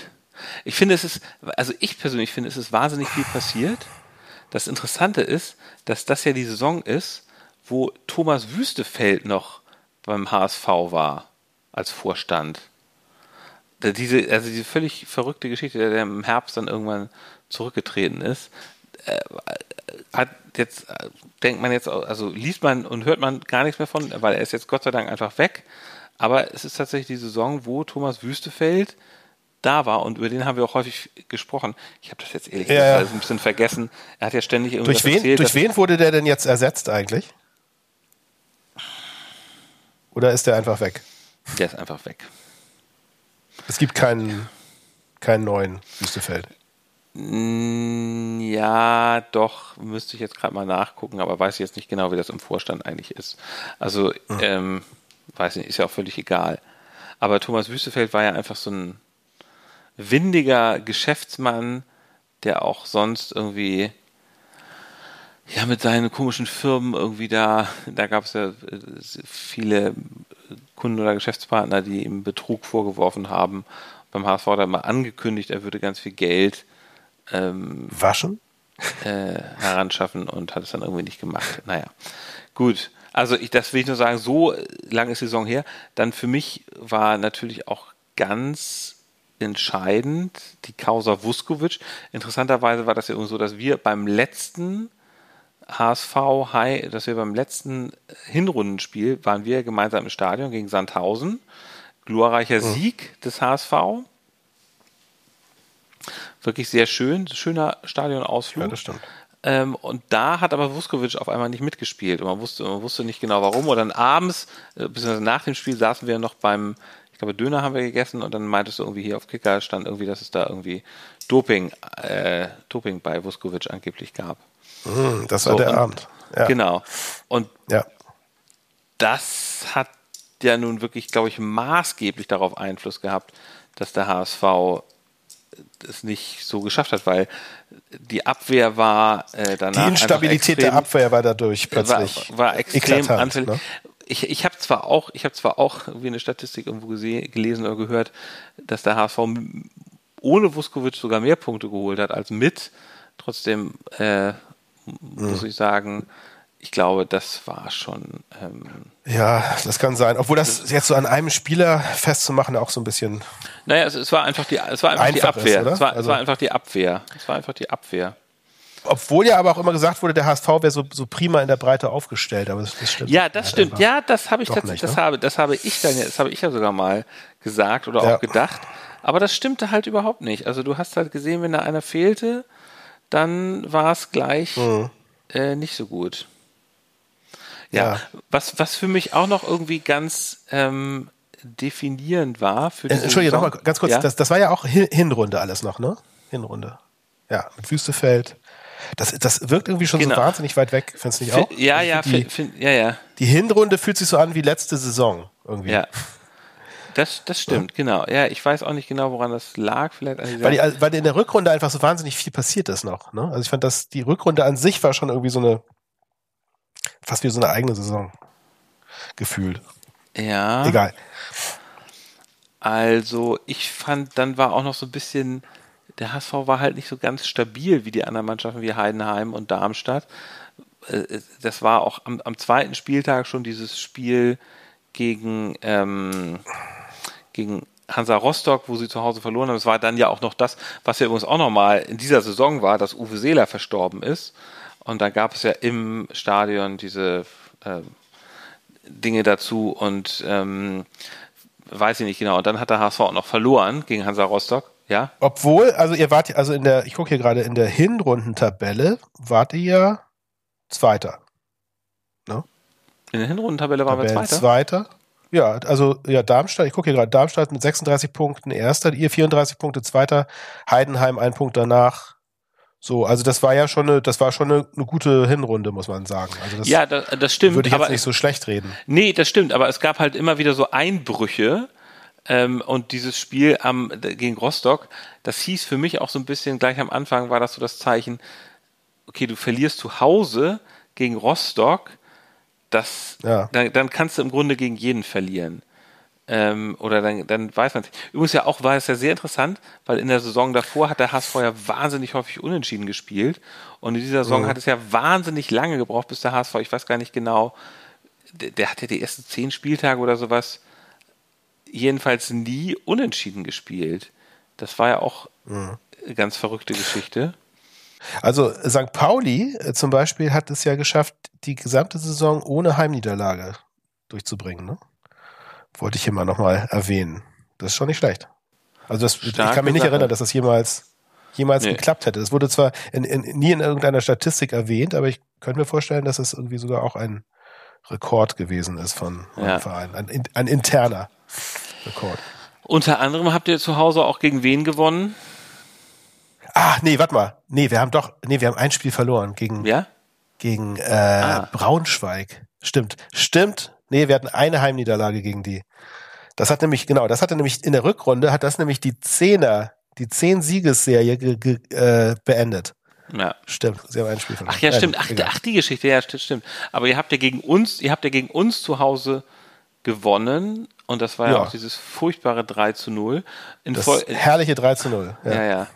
Ich finde, es ist, also ich persönlich finde, es ist wahnsinnig viel passiert. Das Interessante ist, dass das ja die Saison ist, wo Thomas Wüstefeld noch beim HSV war als Vorstand. Diese, also diese völlig verrückte Geschichte, der, der im Herbst dann irgendwann zurückgetreten ist, äh, hat jetzt, denkt man jetzt, also liest man und hört man gar nichts mehr von, weil er ist jetzt Gott sei Dank einfach weg. Aber es ist tatsächlich die Saison, wo Thomas Wüstefeld da war und über den haben wir auch häufig gesprochen. Ich habe das jetzt ehrlich ja, gesagt ein bisschen vergessen. Er hat ja ständig irgendwas durch wen, erzählt. Durch wen wurde der denn jetzt ersetzt eigentlich? Oder ist der einfach weg? Der ist einfach weg. Es gibt keinen, keinen neuen Wüstefeld. Mm, ja, doch, müsste ich jetzt gerade mal nachgucken, aber weiß ich jetzt nicht genau, wie das im Vorstand eigentlich ist. Also, mhm. ähm, weiß nicht, ist ja auch völlig egal. Aber Thomas Wüstefeld war ja einfach so ein windiger Geschäftsmann, der auch sonst irgendwie ja mit seinen komischen Firmen irgendwie da, da gab es ja äh, viele Kunden oder Geschäftspartner, die ihm Betrug vorgeworfen haben. Beim HSV hat er mal angekündigt, er würde ganz viel Geld ähm, waschen äh, heranschaffen und hat es dann irgendwie nicht gemacht. Naja, gut. Also ich, das will ich nur sagen, so lange ist die Saison her. Dann für mich war natürlich auch ganz entscheidend die Causa Vuskovic. Interessanterweise war das ja irgendwie so, dass wir beim letzten HSV High, dass wir beim letzten Hinrundenspiel waren wir gemeinsam im Stadion gegen Sandhausen. Glorreicher mhm. Sieg des HSV. Wirklich sehr schön, schöner Stadionausflug. Ja, das stimmt. Ähm, und da hat aber Vuskovic auf einmal nicht mitgespielt und man wusste, man wusste nicht genau warum. Und dann abends, äh, beziehungsweise nach dem Spiel, saßen wir noch beim, ich glaube, Döner haben wir gegessen und dann meintest du irgendwie hier auf Kicker stand irgendwie, dass es da irgendwie Doping, äh, Doping bei Vuskovic angeblich gab. Mm, das war so, der und, Abend. Ja. Genau. Und ja. das hat ja nun wirklich, glaube ich, maßgeblich darauf Einfluss gehabt, dass der HSV es nicht so geschafft hat, weil die Abwehr war äh, danach. Die Instabilität extrem, der Abwehr war dadurch plötzlich. War, war extrem eklatant, ne? Ich, ich habe zwar auch, ich habe zwar auch wie eine Statistik irgendwo gesehen, gelesen oder gehört, dass der HSV ohne Vuskovic sogar mehr Punkte geholt hat als mit. Trotzdem äh, muss ich sagen, ich glaube, das war schon. Ähm, ja, das kann sein. Obwohl das, das jetzt so an einem Spieler festzumachen auch so ein bisschen. Naja, es, es war einfach die, es war einfach die Abwehr. Ist, es, war, also, es war einfach die Abwehr. Es war einfach die Abwehr. Obwohl ja aber auch immer gesagt wurde, der HSV wäre so, so prima in der Breite aufgestellt, aber das, das stimmt. Ja, das stimmt. Ja, das habe ich tatsächlich, das ne? habe, das habe ich dann, das habe ich ja sogar mal gesagt oder ja. auch gedacht. Aber das stimmte halt überhaupt nicht. Also du hast halt gesehen, wenn da einer fehlte, dann war es gleich mhm. äh, nicht so gut. Ja, ja, Was, was für mich auch noch irgendwie ganz ähm, definierend war für die. Äh, Entschuldigung, nochmal ganz kurz, ja? das, das war ja auch Hinrunde alles noch, ne? Hinrunde. Ja, mit Wüstefeld. Das, das wirkt irgendwie schon genau. so wahnsinnig weit weg, findest du nicht auch? Ja, ja, die, ja, ja. Die Hinrunde fühlt sich so an wie letzte Saison irgendwie. Ja. Das, das stimmt, ja. genau. Ja, ich weiß auch nicht genau, woran das lag. Vielleicht weil, die, weil in der Rückrunde einfach so wahnsinnig viel passiert ist noch. Ne? Also ich fand, dass die Rückrunde an sich war schon irgendwie so eine fast wie so eine eigene Saison gefühlt. Ja. Egal. Also ich fand, dann war auch noch so ein bisschen, der HSV war halt nicht so ganz stabil wie die anderen Mannschaften wie Heidenheim und Darmstadt. Äh, das war auch am, am zweiten Spieltag schon dieses Spiel gegen, ähm, gegen Hansa Rostock, wo sie zu Hause verloren haben. Es war dann ja auch noch das, was ja übrigens auch nochmal in dieser Saison war, dass Uwe Seeler verstorben ist. Und da gab es ja im Stadion diese äh, Dinge dazu und ähm, weiß ich nicht genau. Und dann hat der HSV auch noch verloren gegen Hansa Rostock. Ja. Obwohl, also ihr wart, also in der, ich gucke hier gerade in der Hinrundentabelle, wart ihr ja Zweiter. Ne? In der Hinrundentabelle waren wir Zweiter. Zweiter. Ja, also ja, Darmstadt, ich gucke hier gerade, Darmstadt mit 36 Punkten Erster, ihr 34 Punkte Zweiter, Heidenheim ein Punkt danach, so, also das war ja schon eine, das war schon eine, eine gute Hinrunde, muss man sagen. Also das ja, das, das stimmt. Würde ich jetzt nicht so schlecht reden. Nee, das stimmt, aber es gab halt immer wieder so Einbrüche. Ähm, und dieses Spiel am, gegen Rostock, das hieß für mich auch so ein bisschen, gleich am Anfang war das so das Zeichen, okay, du verlierst zu Hause gegen Rostock, das, ja. dann, dann kannst du im Grunde gegen jeden verlieren. Ähm, oder dann, dann weiß man es. Übrigens ja auch war es ja sehr interessant, weil in der Saison davor hat der HSV ja wahnsinnig häufig unentschieden gespielt. Und in dieser Saison mhm. hat es ja wahnsinnig lange gebraucht, bis der HSV, ich weiß gar nicht genau, der, der hat ja die ersten zehn Spieltage oder sowas jedenfalls nie unentschieden gespielt. Das war ja auch mhm. eine ganz verrückte Geschichte. Also St. Pauli äh, zum Beispiel hat es ja geschafft, die gesamte Saison ohne Heimniederlage durchzubringen. Ne? wollte ich hier mal nochmal erwähnen. Das ist schon nicht schlecht. Also das, ich kann mich nicht Sache. erinnern, dass das jemals, jemals nee. geklappt hätte. Es wurde zwar in, in, nie in irgendeiner Statistik erwähnt, aber ich könnte mir vorstellen, dass es irgendwie sogar auch ein Rekord gewesen ist von ja. einem Verein. Ein, ein interner Rekord. Unter anderem habt ihr zu Hause auch gegen wen gewonnen? Ah, nee, warte mal. Nee, wir haben doch, nee, wir haben ein Spiel verloren gegen, ja? Gegen äh, ah. Braunschweig. Stimmt, stimmt. Nee, wir hatten eine Heimniederlage gegen die. Das hat nämlich, genau, das hatte nämlich in der Rückrunde, hat das nämlich die Zehner, die Zehn-Siegesserie äh, beendet. Ja. Stimmt, sie haben ein Spiel verloren. Ach ja, stimmt. Ach, ach, die Geschichte, ja, stimmt. Aber ihr habt ja gegen uns, ihr habt ja gegen uns zu Hause gewonnen und das war ja, ja auch dieses furchtbare 3 zu 0. In das herrliche 3 zu 0. Ja, ja. ja.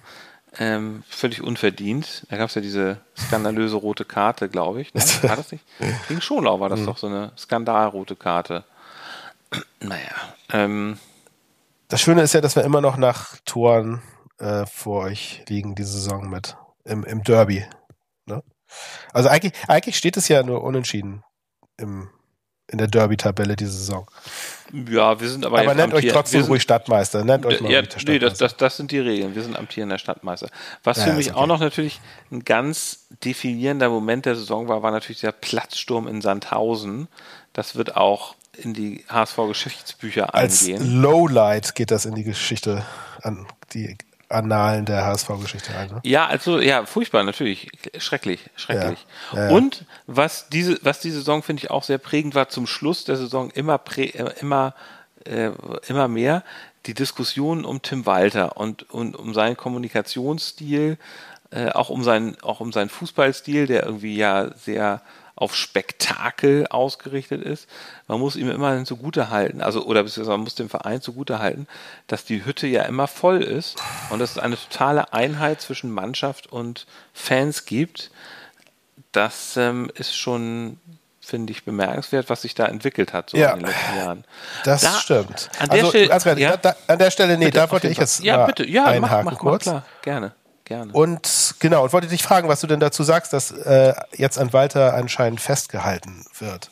Ähm, völlig unverdient. Da gab es ja diese skandalöse rote Karte, glaube ich. Ne? War das nicht? Gegen Schonlau war das mhm. doch so eine skandalrote Karte. naja. Ähm, das Schöne ist ja, dass wir immer noch nach Toren äh, vor euch liegen, diese Saison mit im, im Derby. Ne? Also eigentlich, eigentlich steht es ja nur unentschieden im, in der Derby-Tabelle diese Saison. Ja, wir sind aber. Aber nennt euch trotzdem ruhig Stadtmeister. Nennt euch mal ja, Stadtmeister. Nee, das, das, das sind die Regeln. Wir sind amtierender Stadtmeister. Was ja, für mich okay. auch noch natürlich ein ganz definierender Moment der Saison war, war natürlich der Platzsturm in Sandhausen. Das wird auch in die HSV-Geschichtsbücher eingehen. Als Lowlight geht das in die Geschichte an die Annalen der HSV-Geschichte ein. Ne? Ja, also ja, furchtbar natürlich, schrecklich, schrecklich. Ja, ja, Und was diese, was die Saison finde ich auch sehr prägend war zum Schluss der Saison immer prä, äh, immer äh, immer mehr die Diskussionen um Tim Walter und, und um seinen Kommunikationsstil, äh, auch um seinen auch um seinen Fußballstil, der irgendwie ja sehr auf Spektakel ausgerichtet ist. Man muss ihm immerhin zugute halten, also oder beziehungsweise man muss dem Verein zugute halten, dass die Hütte ja immer voll ist und dass es eine totale Einheit zwischen Mannschaft und Fans gibt. das ähm, ist schon finde ich bemerkenswert, was sich da entwickelt hat so ja, in den letzten Jahren. Das da, stimmt. An der, also, Stelle, ja? da, an der Stelle, nee, bitte, da wollte ich jetzt ja, bitte, ja, einhaken mach, mach, kurz. Mach, klar, gerne. Gerne. Und genau, und wollte dich fragen, was du denn dazu sagst, dass äh, jetzt an Walter anscheinend festgehalten wird.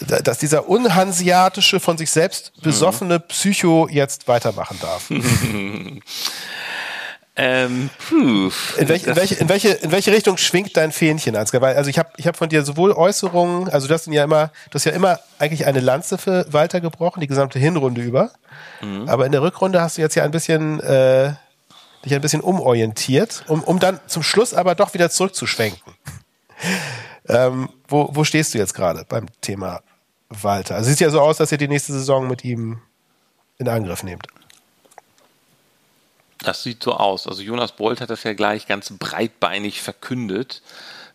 Dass dieser unhansiatische, von sich selbst besoffene Psycho jetzt weitermachen darf. Ähm, puh, in, welch, in, welche, in, welche, in welche Richtung schwingt dein Fähnchen, Ansgar? Weil, also ich habe ich hab von dir sowohl Äußerungen, also du hast ja immer, du hast ja immer eigentlich eine Lanze für Walter gebrochen, die gesamte Hinrunde über. Mhm. Aber in der Rückrunde hast du jetzt ja ein bisschen äh, dich ein bisschen umorientiert, um, um dann zum Schluss aber doch wieder zurückzuschwenken. ähm, wo, wo stehst du jetzt gerade beim Thema Walter? Also es sieht ja so aus, dass ihr die nächste Saison mit ihm in Angriff nehmt. Das sieht so aus. Also Jonas Bolt hat das ja gleich ganz breitbeinig verkündet,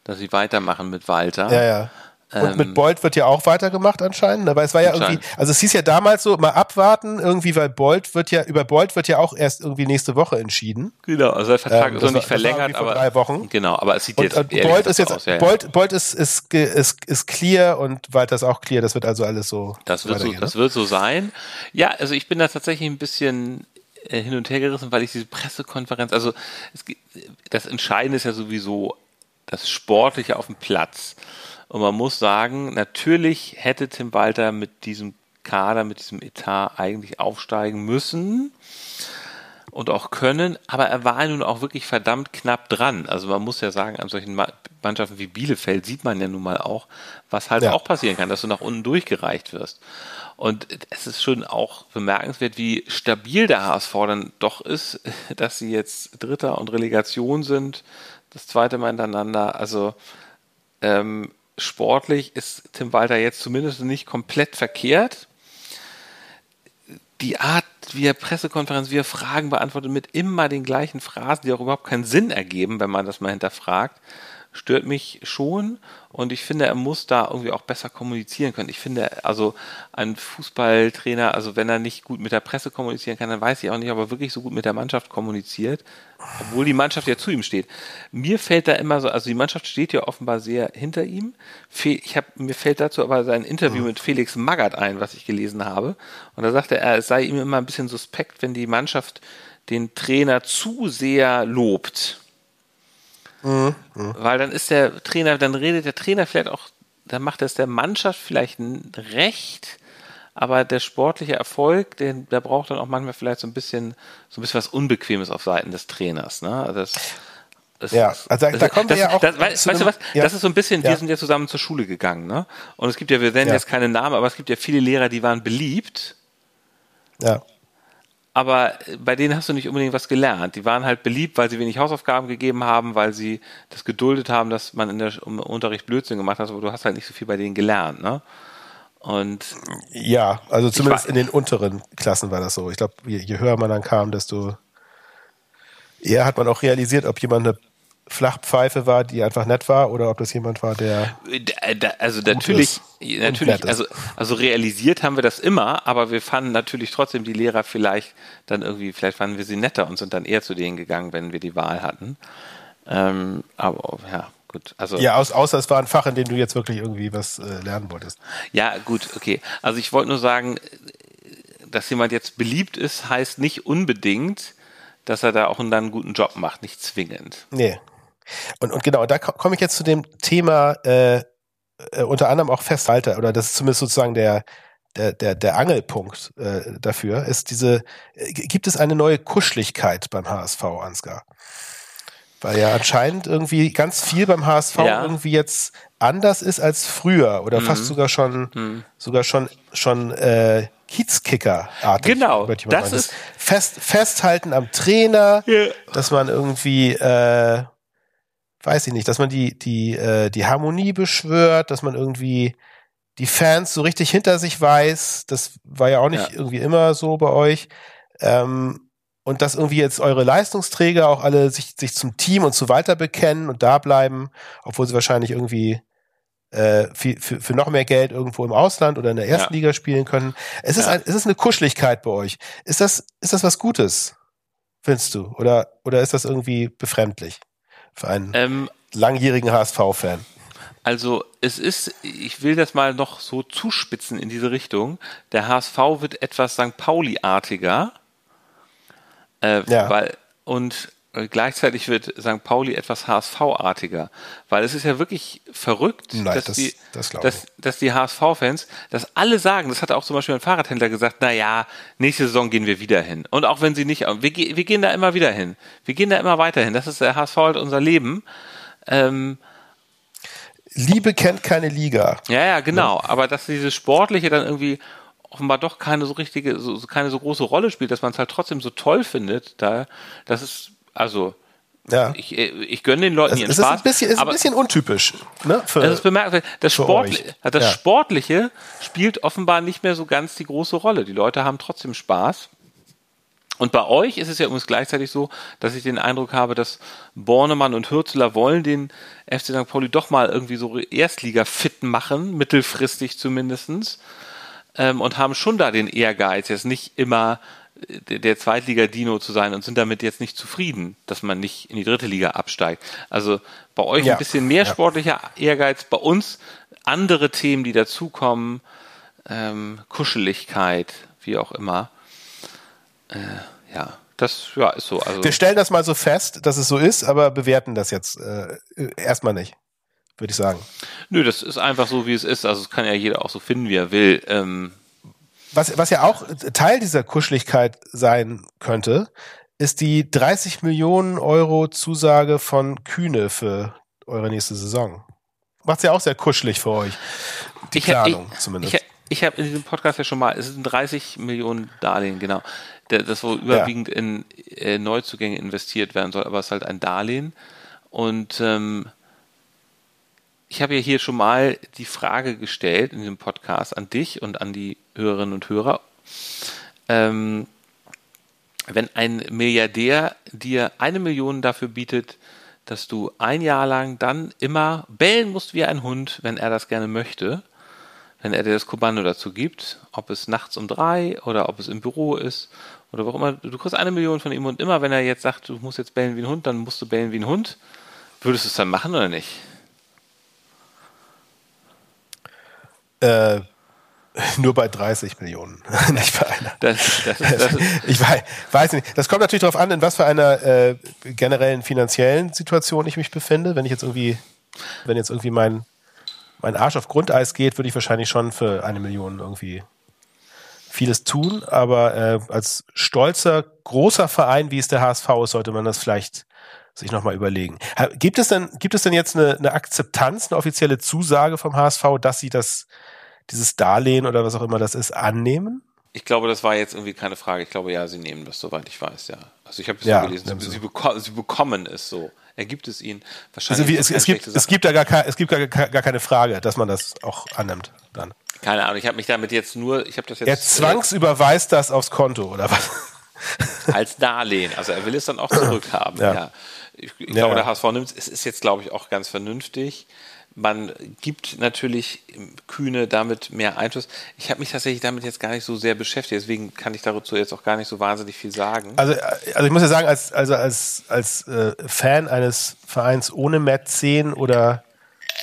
dass sie weitermachen mit Walter. Ja, ja. Und ähm, mit Bolt wird ja auch weitergemacht anscheinend, aber es war ja irgendwie, also es hieß ja damals so, mal abwarten, irgendwie, weil Bolt wird ja, über Bolt wird ja auch erst irgendwie nächste Woche entschieden. Genau, also der Vertrag ähm, ist noch nicht verlängert, aber. drei Wochen. Genau, aber es sieht und, jetzt. Und Bolt ist jetzt, aus, ja, Bolt, Bolt ist, ist, ist, ist clear und Walter ist auch clear, das wird also alles so. Das wird so, das ne? wird so sein. Ja, also ich bin da tatsächlich ein bisschen äh, hin und her gerissen, weil ich diese Pressekonferenz, also es, das Entscheidende ist ja sowieso das Sportliche auf dem Platz. Und man muss sagen, natürlich hätte Tim Walter mit diesem Kader, mit diesem Etat eigentlich aufsteigen müssen und auch können, aber er war nun auch wirklich verdammt knapp dran. Also man muss ja sagen, an solchen Mannschaften wie Bielefeld sieht man ja nun mal auch, was halt ja. auch passieren kann, dass du nach unten durchgereicht wirst. Und es ist schon auch bemerkenswert, wie stabil der HSV dann doch ist, dass sie jetzt Dritter und Relegation sind, das zweite Mal hintereinander. Also ähm, sportlich ist Tim Walter jetzt zumindest nicht komplett verkehrt. Die Art, wie er Pressekonferenz, wie er Fragen beantwortet, mit immer den gleichen Phrasen, die auch überhaupt keinen Sinn ergeben, wenn man das mal hinterfragt, stört mich schon und ich finde, er muss da irgendwie auch besser kommunizieren können. Ich finde, also ein Fußballtrainer, also wenn er nicht gut mit der Presse kommunizieren kann, dann weiß ich auch nicht, ob er wirklich so gut mit der Mannschaft kommuniziert, obwohl die Mannschaft ja zu ihm steht. Mir fällt da immer so, also die Mannschaft steht ja offenbar sehr hinter ihm. Ich hab, mir fällt dazu aber sein Interview mit Felix Magath ein, was ich gelesen habe. Und da sagte er, es sei ihm immer ein bisschen suspekt, wenn die Mannschaft den Trainer zu sehr lobt. Mhm. Weil dann ist der Trainer, dann redet der Trainer vielleicht auch, dann macht es der Mannschaft vielleicht recht, aber der sportliche Erfolg, den, der braucht dann auch manchmal vielleicht so ein bisschen, so ein bisschen was Unbequemes auf Seiten des Trainers. Ne? Also das, das, ja, also da, da kommen das, wir ja auch. Das, weißt, weißt du was? Ja. Das ist so ein bisschen, wir sind ja zusammen zur Schule gegangen, ne? Und es gibt ja, wir nennen ja. jetzt keine Namen, aber es gibt ja viele Lehrer, die waren beliebt. Ja aber bei denen hast du nicht unbedingt was gelernt. Die waren halt beliebt, weil sie wenig Hausaufgaben gegeben haben, weil sie das geduldet haben, dass man in der im Unterricht Blödsinn gemacht hat, aber du hast halt nicht so viel bei denen gelernt, ne? Und ja, also zumindest in den unteren Klassen war das so. Ich glaube, je, je höher man dann kam, desto eher hat man auch realisiert, ob jemand eine Flachpfeife war, die einfach nett war, oder ob das jemand war, der. Also natürlich, natürlich, also, also realisiert haben wir das immer, aber wir fanden natürlich trotzdem die Lehrer vielleicht dann irgendwie, vielleicht fanden wir sie netter und sind dann eher zu denen gegangen, wenn wir die Wahl hatten. Ähm, aber ja, gut. Also ja, außer es war ein Fach, in dem du jetzt wirklich irgendwie was äh, lernen wolltest. Ja, gut, okay. Also ich wollte nur sagen, dass jemand jetzt beliebt ist, heißt nicht unbedingt, dass er da auch einen, einen guten Job macht, nicht zwingend. Nee, und, und genau, da komme ich jetzt zu dem Thema äh, äh, unter anderem auch Festhalter, oder das ist zumindest sozusagen der, der, der, der Angelpunkt äh, dafür, ist diese, äh, gibt es eine neue Kuscheligkeit beim HSV, Ansgar? Weil ja anscheinend irgendwie ganz viel beim HSV ja. irgendwie jetzt anders ist als früher oder mhm. fast sogar schon, mhm. sogar schon, schon äh, Kiezkicker-artig. Genau, das ist Fest, Festhalten am Trainer, ja. dass man irgendwie äh, weiß ich nicht, dass man die, die, äh, die Harmonie beschwört, dass man irgendwie die Fans so richtig hinter sich weiß. Das war ja auch nicht ja. irgendwie immer so bei euch. Ähm, und dass irgendwie jetzt eure Leistungsträger auch alle sich, sich zum Team und zu weiter bekennen und da bleiben, obwohl sie wahrscheinlich irgendwie äh, für, für, für noch mehr Geld irgendwo im Ausland oder in der ersten ja. Liga spielen können. Es ist, ein, es ist eine Kuscheligkeit bei euch. Ist das, ist das was Gutes, findest du? Oder, oder ist das irgendwie befremdlich? Für einen ähm, langjährigen HSV-Fan. Also es ist, ich will das mal noch so zuspitzen in diese Richtung. Der HSV wird etwas St. Pauli-artiger. Äh, ja. weil, und gleichzeitig wird St. Pauli etwas HSV-artiger, weil es ist ja wirklich verrückt, Nein, dass, das, die, das dass, dass die HSV-Fans, dass alle sagen, das hat auch zum Beispiel ein Fahrradhändler gesagt, na ja, nächste Saison gehen wir wieder hin. Und auch wenn sie nicht, wir, wir gehen da immer wieder hin. Wir gehen da immer weiter hin. Das ist der HSV halt unser Leben. Ähm, Liebe kennt keine Liga. Ja, ja, genau. Ja. Aber dass dieses Sportliche dann irgendwie offenbar doch keine so richtige, so, keine so große Rolle spielt, dass man es halt trotzdem so toll findet, da, das ist also ja. ich, ich gönne den Leuten ihren es Spaß. Ist ein bisschen, ist ein bisschen untypisch. Ne, für, das ist bemerkenswert. Das, Sportli das ja. Sportliche spielt offenbar nicht mehr so ganz die große Rolle. Die Leute haben trotzdem Spaß. Und bei euch ist es ja übrigens gleichzeitig so, dass ich den Eindruck habe, dass Bornemann und Hürzeler wollen den FC St. Pauli doch mal irgendwie so Erstliga-fit machen, mittelfristig zumindestens, ähm, und haben schon da den Ehrgeiz, jetzt nicht immer der Zweitliga-Dino zu sein und sind damit jetzt nicht zufrieden, dass man nicht in die dritte Liga absteigt. Also bei euch ja. ein bisschen mehr sportlicher Ehrgeiz, bei uns andere Themen, die dazukommen, ähm, Kuscheligkeit, wie auch immer. Äh, ja, das ja, ist so. Also Wir stellen das mal so fest, dass es so ist, aber bewerten das jetzt äh, erstmal nicht, würde ich sagen. Nö, das ist einfach so, wie es ist. Also es kann ja jeder auch so finden, wie er will. Ähm, was, was ja auch Teil dieser Kuscheligkeit sein könnte, ist die 30 Millionen Euro Zusage von Kühne für eure nächste Saison. Macht's ja auch sehr kuschelig für euch. Die ich Planung ich, zumindest. Ich, ich habe in diesem Podcast ja schon mal, es sind 30 Millionen Darlehen, genau. Das, wo überwiegend ja. in äh, Neuzugänge investiert werden soll, aber es ist halt ein Darlehen. Und ähm, ich habe ja hier schon mal die Frage gestellt in diesem Podcast an dich und an die Hörerinnen und Hörer. Ähm, wenn ein Milliardär dir eine Million dafür bietet, dass du ein Jahr lang dann immer bellen musst wie ein Hund, wenn er das gerne möchte, wenn er dir das Kommando dazu gibt, ob es nachts um drei oder ob es im Büro ist oder wo immer, du kriegst eine Million von ihm und immer, wenn er jetzt sagt, du musst jetzt bellen wie ein Hund, dann musst du bellen wie ein Hund. Würdest du es dann machen oder nicht? Äh, nur bei 30 Millionen, nicht bei einer. Das, das, das, ich weiß, weiß, nicht. Das kommt natürlich darauf an, in was für einer äh, generellen finanziellen Situation ich mich befinde. Wenn ich jetzt irgendwie, wenn jetzt irgendwie mein, mein Arsch auf Grundeis geht, würde ich wahrscheinlich schon für eine Million irgendwie vieles tun. Aber äh, als stolzer, großer Verein, wie es der HSV ist, sollte man das vielleicht sich nochmal überlegen. Gibt es denn, gibt es denn jetzt eine, eine Akzeptanz, eine offizielle Zusage vom HSV, dass sie das, dieses Darlehen oder was auch immer das ist, annehmen? Ich glaube, das war jetzt irgendwie keine Frage. Ich glaube, ja, sie nehmen das, soweit ich weiß, ja. Also ich habe es ja, gelesen, sie, sie, beko sie, bekommen es so. Er gibt es ihnen wahrscheinlich. Also wie, es, es, gibt, es gibt da gar, kein, es gibt gar, gar keine Frage, dass man das auch annimmt dann. Keine Ahnung, ich habe mich damit jetzt nur, ich habe das jetzt. Er zwangsüberweist das aufs Konto, oder was? Als Darlehen. Also er will es dann auch zurückhaben, ja. ja. Ich, ich ja, glaube, der HSV nimmt es. Es ist jetzt, glaube ich, auch ganz vernünftig. Man gibt natürlich Kühne damit mehr Einfluss. Ich habe mich tatsächlich damit jetzt gar nicht so sehr beschäftigt, deswegen kann ich dazu jetzt auch gar nicht so wahnsinnig viel sagen. Also, also ich muss ja sagen, als, also als, als äh, Fan eines Vereins ohne Mäzen oder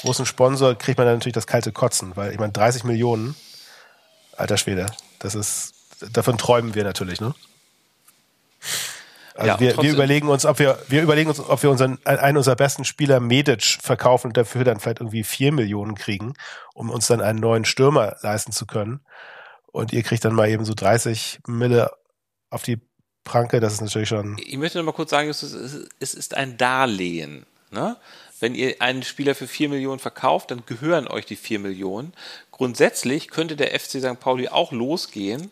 großen Sponsor kriegt man dann natürlich das kalte Kotzen, weil ich meine 30 Millionen, alter Schwede, das ist, davon träumen wir natürlich, ne? Also ja, wir, wir überlegen uns, ob wir, wir überlegen uns, ob wir unseren, einen unserer besten Spieler Medic verkaufen und dafür dann vielleicht irgendwie vier Millionen kriegen, um uns dann einen neuen Stürmer leisten zu können. Und ihr kriegt dann mal eben so 30 Mille auf die Pranke, das ist natürlich schon. Ich möchte noch mal kurz sagen, es ist ein Darlehen. Ne? Wenn ihr einen Spieler für vier Millionen verkauft, dann gehören euch die vier Millionen. Grundsätzlich könnte der FC St. Pauli auch losgehen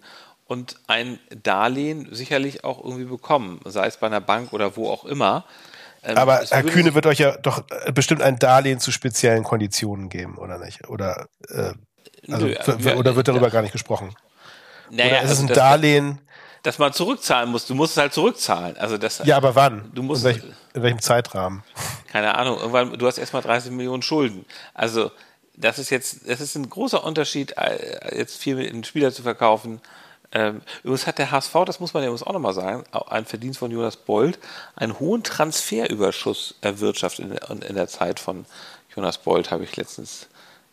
und ein Darlehen sicherlich auch irgendwie bekommen, sei es bei einer Bank oder wo auch immer. Ähm, Aber Herr Kühne wird euch ja doch äh, bestimmt ein Darlehen zu speziellen Konditionen geben, oder nicht? Oder, äh, also, Nö, für, oder wird darüber ja. gar nicht gesprochen? Naja, oder ist also es ein Darlehen? Dass man zurückzahlen muss. Du musst es halt zurückzahlen. Also das, ja, aber wann? Du musst, in, welch, in welchem Zeitrahmen? Keine Ahnung. Irgendwann, du hast erstmal 30 Millionen Schulden. Also das ist jetzt, das ist ein großer Unterschied, äh, jetzt viel mit einem Spieler zu verkaufen, Ähm, übrigens hat der HSV, das muss man ja auch nochmal sagen, ein Verdienst von Jonas Bold, einen hohen Transferüberschuss erwirtschaftet in, in der Zeit von Jonas Bold, habe ich letztens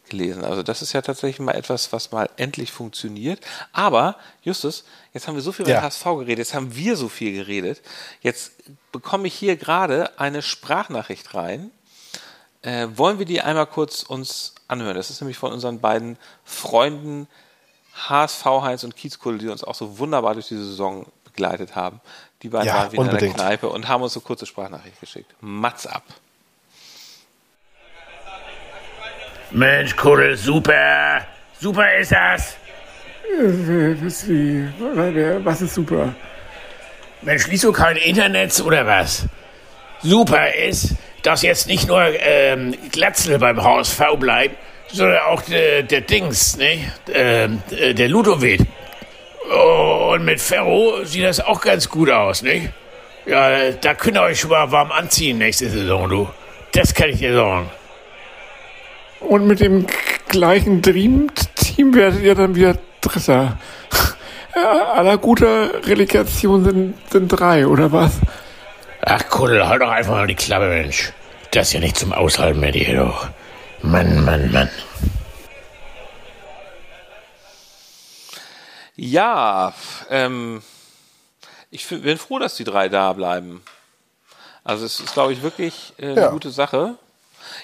gelesen. Also das ist ja tatsächlich mal etwas, was mal endlich funktioniert. Aber, Justus, jetzt haben wir so viel über ja. HSV geredet, jetzt haben wir so viel geredet. Jetzt bekomme ich hier gerade eine Sprachnachricht rein. Äh, wollen wir die einmal kurz uns anhören? Das ist nämlich von unseren beiden Freunden HSV Heinz und Kiezkuddel, die uns auch so wunderbar durch die Saison begleitet haben. Die beiden ja, waren wieder unbedingt. in der Kneipe und haben uns so kurze Sprachnachricht geschickt. Mats ab. Mensch, Kuddel, super. Super ist das. Was ist super? Mensch, liest du kein Internet oder was? Super ist, dass jetzt nicht nur ähm, Glatzel beim HSV bleibt, sondern auch der, der Dings, ne? Ähm, äh, der Ludovic. Und mit Ferro sieht das auch ganz gut aus, ne? Ja, da könnt ihr euch schon mal warm anziehen nächste Saison, du. Das kann ich dir sagen. Und mit dem gleichen Dream-Team werdet ihr dann wieder Dritter. Ja, aller guter Relegation sind, sind drei, oder was? Ach, Kuddel, halt doch einfach mal die Klappe, Mensch. Das ist ja nicht zum Aushalten mehr, die doch. Mann, Mann, Mann. Ja, ähm, ich bin froh, dass die drei da bleiben. Also es ist, glaube ich, wirklich äh, eine ja. gute Sache.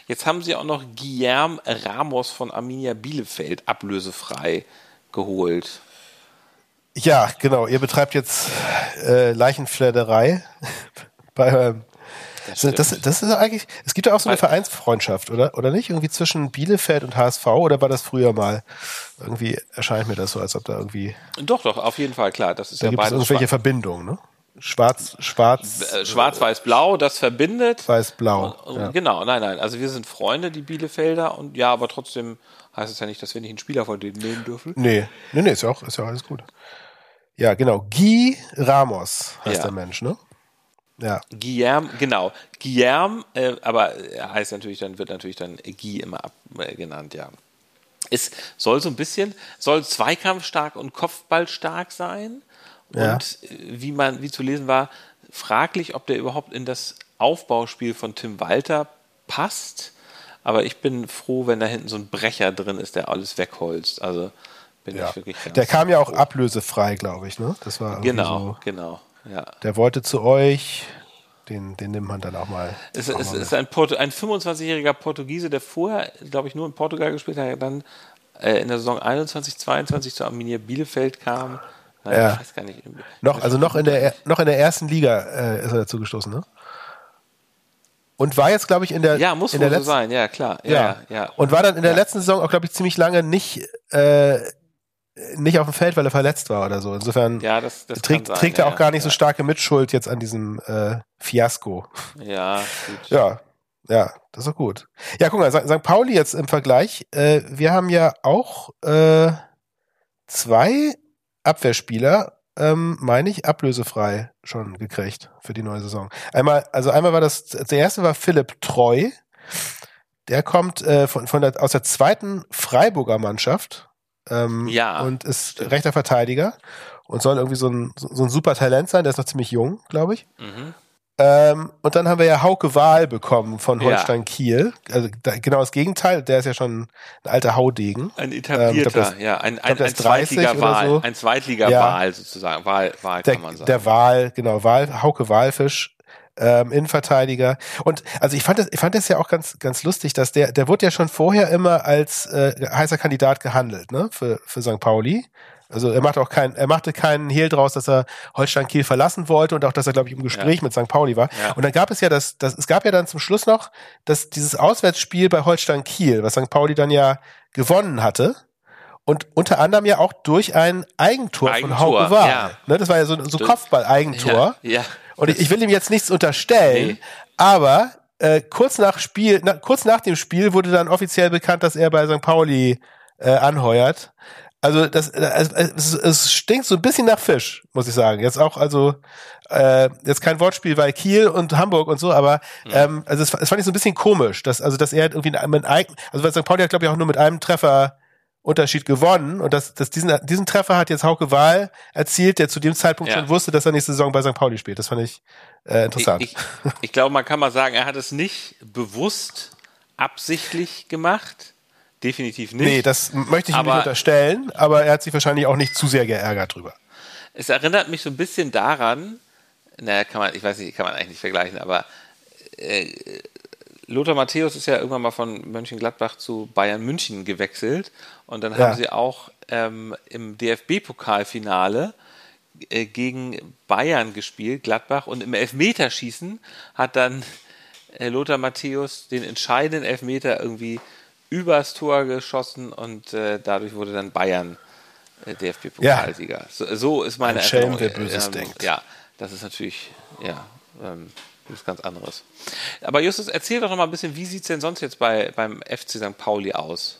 Jetzt haben sie auch noch Guillermo Ramos von Arminia Bielefeld ablösefrei geholt. Ja, genau. Ihr betreibt jetzt äh, Leichenfledderei bei eurem das, das, das, ist eigentlich, es gibt ja auch so eine Vereinsfreundschaft, oder? Oder nicht? Irgendwie zwischen Bielefeld und HSV oder war das früher mal? Irgendwie erscheint mir das so, als ob da irgendwie. Doch, doch, auf jeden Fall, klar. Das ist da ja gibt es irgendwelche Verbindungen, ne? Schwarz, schwarz. Äh, schwarz, weiß, blau, das verbindet. Weiß, blau. Ja. Genau, nein, nein. Also wir sind Freunde, die Bielefelder und ja, aber trotzdem heißt es ja nicht, dass wir nicht einen Spieler von denen nehmen dürfen. Nee, nee, nee, ist ja auch, ist ja alles gut. Ja, genau. Guy Ramos heißt ja. der Mensch, ne? Ja. Guillermo, genau. Guillermo, äh, aber heißt natürlich dann, wird natürlich dann Guy immer ab, äh, genannt, ja. Es soll so ein bisschen, soll zweikampfstark und kopfballstark sein. Ja. Und äh, wie man, wie zu lesen war, fraglich, ob der überhaupt in das Aufbauspiel von Tim Walter passt. Aber ich bin froh, wenn da hinten so ein Brecher drin ist, der alles wegholzt. Also bin ja. ich wirklich. Der kam ja auch ablösefrei, glaube ich, ne? Das war genau, so. genau. Ja. Der wollte zu euch, den, den nimmt man dann auch mal. Es, es ist ein, ein 25-jähriger Portugiese, der vorher, glaube ich, nur in Portugal gespielt hat, dann äh, in der Saison 21, 22 zu Arminia Bielefeld kam. Nein, ja. Ich weiß gar nicht. Noch, also noch in der, noch in der ersten Liga äh, ist er dazu gestoßen, ne? Und war jetzt, glaube ich, in der. Ja, muss in der so sein, ja, klar. Ja, ja. ja. Und war dann in der ja. letzten Saison auch, glaube ich, ziemlich lange nicht äh, nicht auf dem Feld, weil er verletzt war oder so. Insofern ja, das, das trägt, sein, trägt er auch gar nicht ja. so starke Mitschuld jetzt an diesem äh, Fiasko. Ja, gut. Ja, ja, das ist doch gut. Ja, guck mal, St. Pauli jetzt im Vergleich. Äh, wir haben ja auch äh, zwei Abwehrspieler, ähm, meine ich, ablösefrei schon gekriegt für die neue Saison. Einmal, also einmal war das, der erste war Philipp Treu. Der kommt äh, von, von der, aus der zweiten Freiburger Mannschaft ähm, ja. Und ist rechter Verteidiger und soll irgendwie so ein, so ein super Talent sein. Der ist noch ziemlich jung, glaube ich. Mhm. Ähm, und dann haben wir ja Hauke Wahl bekommen von Holstein ja. Kiel. Also da, genau das Gegenteil. Der ist ja schon ein alter Haudegen. Ein etablierter, ähm, ja, ein, ein, ein Zweitliga-Wahl, so. ein Zweitliga-Wahl ja. sozusagen. Wahl, Wahl der, kann man sagen. Der Wahl, genau, Wahl, Hauke Wahlfisch ähm, Innenverteidiger. Und also ich fand das, ich fand das ja auch ganz, ganz lustig, dass der, der wurde ja schon vorher immer als äh, heißer Kandidat gehandelt, ne, für, für St. Pauli. Also er machte auch kein, er machte keinen Hehl draus, dass er Holstein Kiel verlassen wollte und auch, dass er, glaube ich, im Gespräch ja. mit St. Pauli war. Ja. Und dann gab es ja das, das, es gab ja dann zum Schluss noch, dass dieses Auswärtsspiel bei Holstein Kiel, was St. Pauli dann ja gewonnen hatte. Und unter anderem ja auch durch ein Eigentor, Eigentor von Hauke war. Ja. Ne, das war ja so, so Kopfball-Eigentor. Ja, ja. Und ich, ich will ihm jetzt nichts unterstellen, nee. aber äh, kurz nach Spiel, na, kurz nach dem Spiel wurde dann offiziell bekannt, dass er bei St. Pauli äh, anheuert. Also das, äh, es, es stinkt so ein bisschen nach Fisch, muss ich sagen. Jetzt auch, also äh, jetzt kein Wortspiel bei Kiel und Hamburg und so, aber mhm. ähm, also es, es fand ich so ein bisschen komisch, dass also dass er irgendwie mit einem, also weil St. Pauli hat glaube ich auch nur mit einem Treffer Unterschied gewonnen. Und das, das diesen, diesen Treffer hat jetzt Hauke Wahl erzielt, der zu dem Zeitpunkt ja. schon wusste, dass er nächste Saison bei St. Pauli spielt. Das fand ich äh, interessant. Ich, ich, ich glaube, man kann mal sagen, er hat es nicht bewusst absichtlich gemacht. Definitiv nicht. Nee, das möchte ich ihm nicht unterstellen, aber er hat sich wahrscheinlich auch nicht zu sehr geärgert drüber. Es erinnert mich so ein bisschen daran, naja, kann man, ich weiß nicht, kann man eigentlich nicht vergleichen, aber äh, Lothar Matthäus ist ja irgendwann mal von Mönchengladbach zu Bayern München gewechselt und dann ja. haben sie auch ähm, im DFB-Pokalfinale äh, gegen Bayern gespielt, Gladbach, und im Elfmeterschießen hat dann äh, Lothar Matthäus den entscheidenden Elfmeter irgendwie übers Tor geschossen und äh, dadurch wurde dann Bayern äh, DFB-Pokalsieger. Ja. So, so, ist meine Ein Schelm, wer Böses ähm, denkt. Ja, das ist natürlich, ja, ähm, das ist ganz anderes. Aber Justus, erzähl doch noch mal ein bisschen, wie sieht es denn sonst jetzt bei, beim FC St. Pauli aus?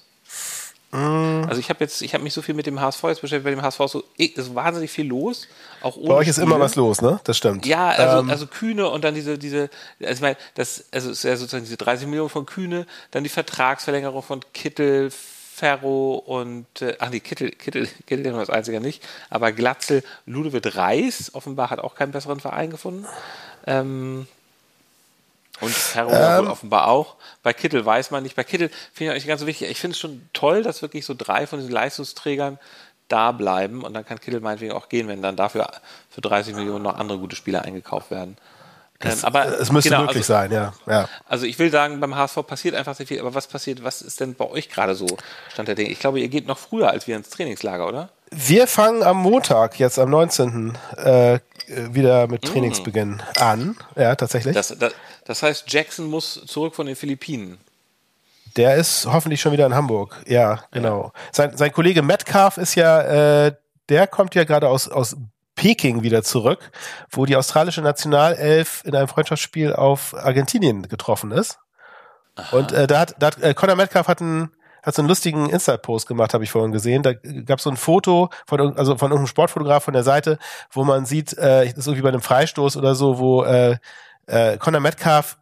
Mm. Also ich habe jetzt, ich habe mich so viel mit dem HSV jetzt beschäftigt, bei dem HSV so, ist wahnsinnig viel los. Auch ohne bei euch ist Spiele. immer was los, ne? Das stimmt. Ja, also, ähm. also Kühne und dann diese, diese, also ich meine, das, also ist ja sozusagen diese 30 Millionen von Kühne, dann die Vertragsverlängerung von Kittel, Ferro und, äh, ach nee, Kittel, Kittel, Kittel nur das einzige nicht, aber Glatzel, Ludovic Reis offenbar hat auch keinen besseren Verein gefunden. Ähm, und Ferro ähm, offenbar auch. Bei Kittel weiß man nicht. Bei Kittel finde ich eigentlich ganz so wichtig. Ich finde es schon toll, dass wirklich so drei von diesen Leistungsträgern da bleiben und dann kann Kittel meinetwegen auch gehen, wenn dann dafür für 30 Millionen noch andere gute Spieler eingekauft werden. Das, ähm, aber es müsste genau, möglich also, sein, ja, ja. Also ich will sagen, beim HSV passiert einfach sehr viel. Aber was passiert? Was ist denn bei euch gerade so Stand der Dinge? Ich glaube, ihr geht noch früher als wir ins Trainingslager, oder? Wir fangen am Montag, jetzt am 19. Äh, wieder mit mm. Trainingsbeginn mm. an. Ja, tatsächlich. Das, das, das heißt, Jackson muss zurück von den Philippinen. Der ist hoffentlich schon wieder in Hamburg. Ja, genau. Ja. Sein, sein Kollege Metcalf ist ja, äh, der kommt ja gerade aus, aus Peking wieder zurück, wo die australische Nationalelf in einem Freundschaftsspiel auf Argentinien getroffen ist. Aha. Und äh, da hat, da hat äh, Conor Metcalf hat einen hat so einen lustigen Inside-Post gemacht, habe ich vorhin gesehen. Da gab es so ein Foto von also von irgendeinem Sportfotograf von der Seite, wo man sieht, äh, das ist irgendwie bei einem Freistoß oder so, wo äh, äh, Conor Metcalf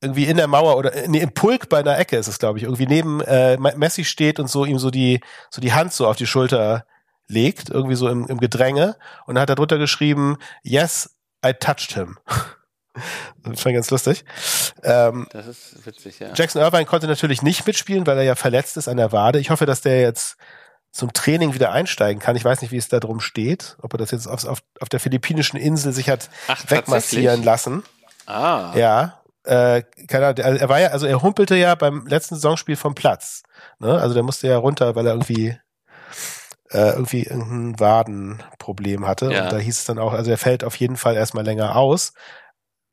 irgendwie in der Mauer oder nee, im Pulk bei einer Ecke ist es, glaube ich, irgendwie neben äh, Messi steht und so ihm so die so die Hand so auf die Schulter legt, irgendwie so im, im Gedränge und dann hat er drunter geschrieben, yes, I touched him. ich ganz lustig. Ähm, das ist witzig, ja. Jackson Irvine konnte natürlich nicht mitspielen, weil er ja verletzt ist an der Wade. Ich hoffe, dass der jetzt zum Training wieder einsteigen kann. Ich weiß nicht, wie es da drum steht, ob er das jetzt auf, auf, auf der philippinischen Insel sich hat Ach, wegmassieren lassen. Ah. Ja. Äh, keine Ahnung, er war ja, also er humpelte ja beim letzten Saisonspiel vom Platz. Ne? Also der musste ja runter, weil er irgendwie äh, irgendwie irgendein Wadenproblem hatte. Ja. Und da hieß es dann auch, also er fällt auf jeden Fall erstmal länger aus.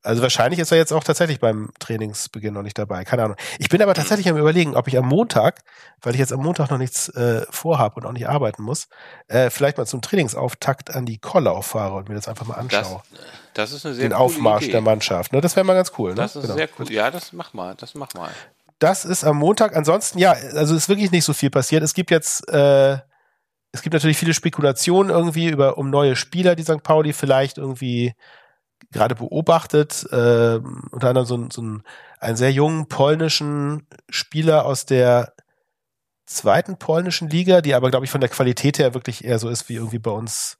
Also wahrscheinlich ist er jetzt auch tatsächlich beim Trainingsbeginn noch nicht dabei. Keine Ahnung. Ich bin aber tatsächlich am überlegen, ob ich am Montag, weil ich jetzt am Montag noch nichts äh, vorhabe und auch nicht arbeiten muss, äh, vielleicht mal zum Trainingsauftakt an die Kollau fahre und mir das einfach mal anschaue. Das, das ist eine sehr Den Aufmarsch Idee. der Mannschaft. Ne? Das wäre mal ganz cool. Ne? Das ist genau. sehr cool. Ja, das mach mal. Das mach mal. Das ist am Montag. Ansonsten, ja, also ist wirklich nicht so viel passiert. Es gibt jetzt äh, es gibt natürlich viele Spekulationen irgendwie über um neue Spieler, die St. Pauli vielleicht irgendwie gerade beobachtet. Äh, unter anderem so, ein, so ein, einen sehr jungen polnischen Spieler aus der zweiten polnischen Liga, die aber, glaube ich, von der Qualität her wirklich eher so ist wie irgendwie bei uns,